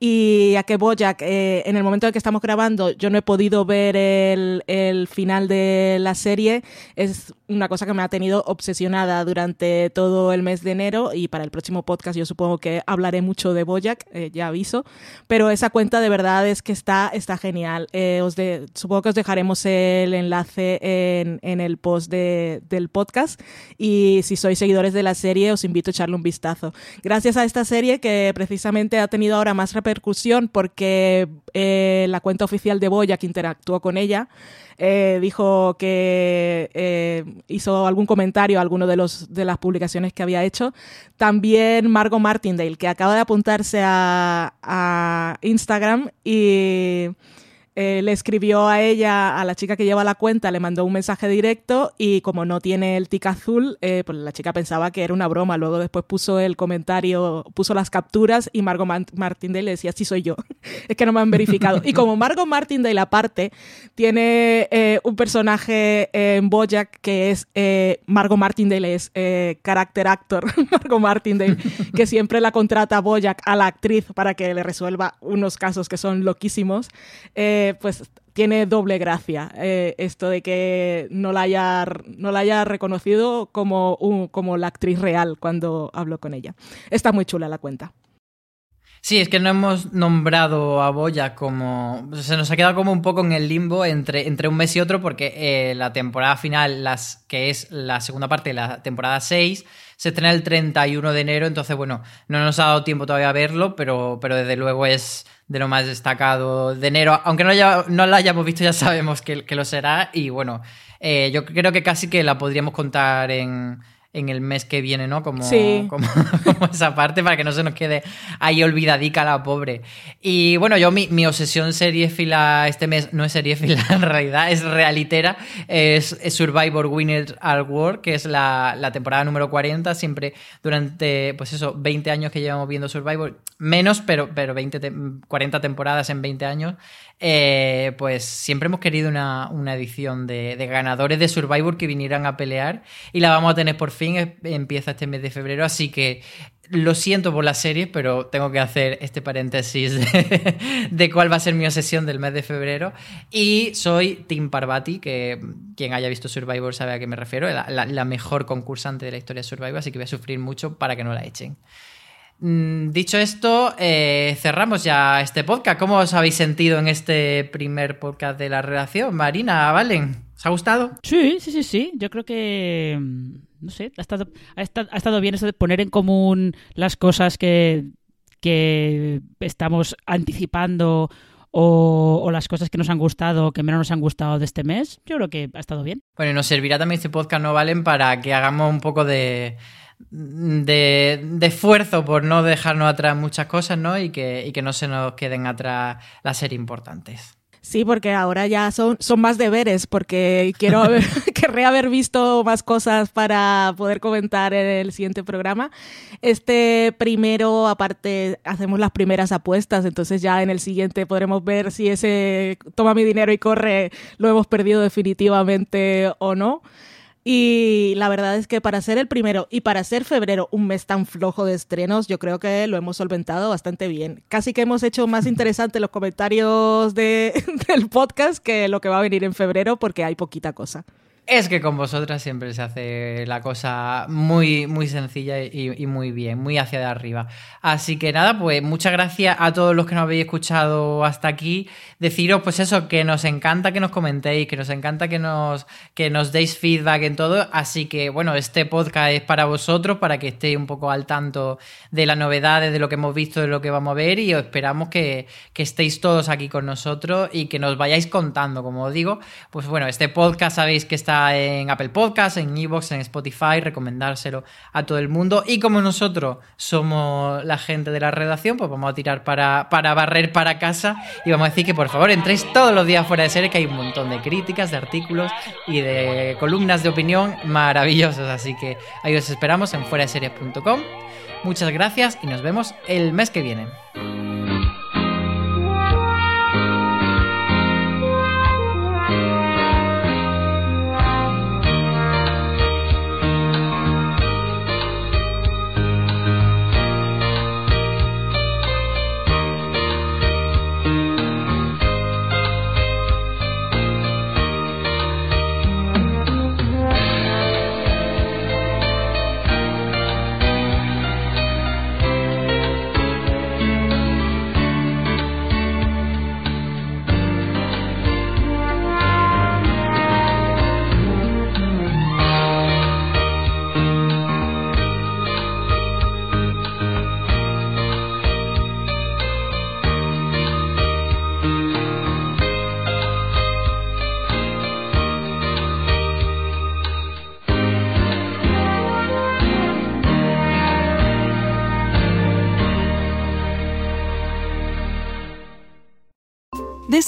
Y a que Bojack, eh, en el momento en que estamos grabando, yo no he podido ver el, el final de la serie, es una cosa que me ha tenido obsesionada durante todo el mes de enero y para el próximo podcast yo supongo que hablaré mucho de Boyac, eh, ya aviso, pero esa cuenta de verdad es que está, está genial. Eh, os de, supongo que os dejaremos el enlace en, en el post de, del podcast y si sois seguidores de la serie os invito a echarle un vistazo. Gracias a esta serie que precisamente ha tenido ahora más repercusión porque eh, la cuenta oficial de Boyac interactuó con ella, eh, dijo que eh, hizo algún comentario a alguno de los, de las publicaciones que había hecho. También Margot Martindale, que acaba de apuntarse a, a Instagram y eh, le escribió a ella, a la chica que lleva la cuenta, le mandó un mensaje directo y como no tiene el tic azul, eh, pues la chica pensaba que era una broma. Luego después puso el comentario, puso las capturas y Margot Martindale le decía, sí soy yo. es que no me han verificado. y como Margot Martindale aparte tiene eh, un personaje en Bojack que es Margot Martindale es character actor Margot Martindale que siempre la contrata a Bojack a la actriz para que le resuelva unos casos que son loquísimos. Pues tiene doble gracia eh, esto de que no la haya, no la haya reconocido como, como la actriz real cuando hablo con ella. Está muy chula la cuenta. Sí, es que no hemos nombrado a Boya como. Se nos ha quedado como un poco en el limbo entre, entre un mes y otro, porque eh, la temporada final, las, que es la segunda parte de la temporada 6, se estrena el 31 de enero. Entonces, bueno, no nos ha dado tiempo todavía a verlo, pero, pero desde luego es de lo más destacado de enero. Aunque no, haya, no la hayamos visto, ya sabemos que, que lo será. Y bueno, eh, yo creo que casi que la podríamos contar en, en el mes que viene, ¿no? Como, como, esa parte para que no se nos quede ahí olvidadica la pobre. Y bueno, yo mi, mi obsesión serie fila este mes no es serie fila en realidad, es realitera, es, Survivor Winners al War, que es la, la, temporada número 40, siempre durante, pues eso, 20 años que llevamos viendo Survivor, menos, pero, pero 20 40 temporadas en 20 años, eh, pues siempre hemos querido una, una edición de, ganadores de Survivor que vinieran a pelear y la vamos a tener por fin empieza este mes de febrero, así que lo siento por la serie, pero tengo que hacer este paréntesis de, cuál va a ser mi obsesión del mes de febrero. Y soy Tim Parvati, que quien haya visto Survivor sabe a qué me refiero, la, mejor concursante de la historia de Survivor, así que voy a sufrir mucho para que no la echen. Mm, dicho esto, eh, cerramos ya este podcast. ¿Cómo os habéis sentido en este primer podcast de la relación? Marina, Valen, ¿os ha gustado? Sí, sí, sí, sí. Yo creo que no sé, ha estado, ha estado, bien eso de poner en común las cosas que, que estamos anticipando o, las cosas que nos han gustado o que menos nos han gustado de este mes. Yo creo que ha estado bien. Bueno, y nos servirá también este podcast, ¿no, Valen? Para que hagamos un poco de, de, de, esfuerzo por no dejarnos atrás muchas cosas, ¿no? Y que, y que no se nos queden atrás las series importantes. Sí, porque ahora ya son, son más deberes, porque quiero haber, querré haber visto más cosas para poder comentar en el siguiente programa. Este primero, aparte, hacemos las primeras apuestas, entonces ya en el siguiente podremos ver si ese toma mi dinero y corre lo hemos perdido definitivamente o no. Y la verdad es que para ser el primero y para ser febrero un mes tan flojo de estrenos, yo creo que lo hemos solventado bastante bien. Casi que hemos hecho más interesante los comentarios de, del podcast que lo que va a venir en febrero porque hay poquita cosa. Es que con vosotras siempre se hace la cosa muy, muy sencilla y, muy bien, muy hacia de arriba. Así que nada, pues muchas gracias a todos los que nos habéis escuchado hasta aquí. Deciros, pues eso, que nos encanta que nos comentéis, que nos encanta que nos, que nos deis feedback en todo. Así que bueno, este podcast es para vosotros, para que estéis un poco al tanto de las novedades, de lo que hemos visto, de lo que vamos a ver. Y os esperamos que, que estéis todos aquí con nosotros y que nos vayáis contando, como os digo. Pues bueno, este podcast sabéis que está en Apple Podcasts, en Evox, en Spotify, recomendárselo a todo el mundo. Y como nosotros somos la gente de la redacción, pues vamos a tirar para, para barrer para casa y vamos a decir que por favor entréis todos los días fuera de serie, que hay un montón de críticas, de artículos y de columnas de opinión maravillosos. Así que ahí os esperamos en fuera series.com. Muchas gracias y nos vemos el mes que viene.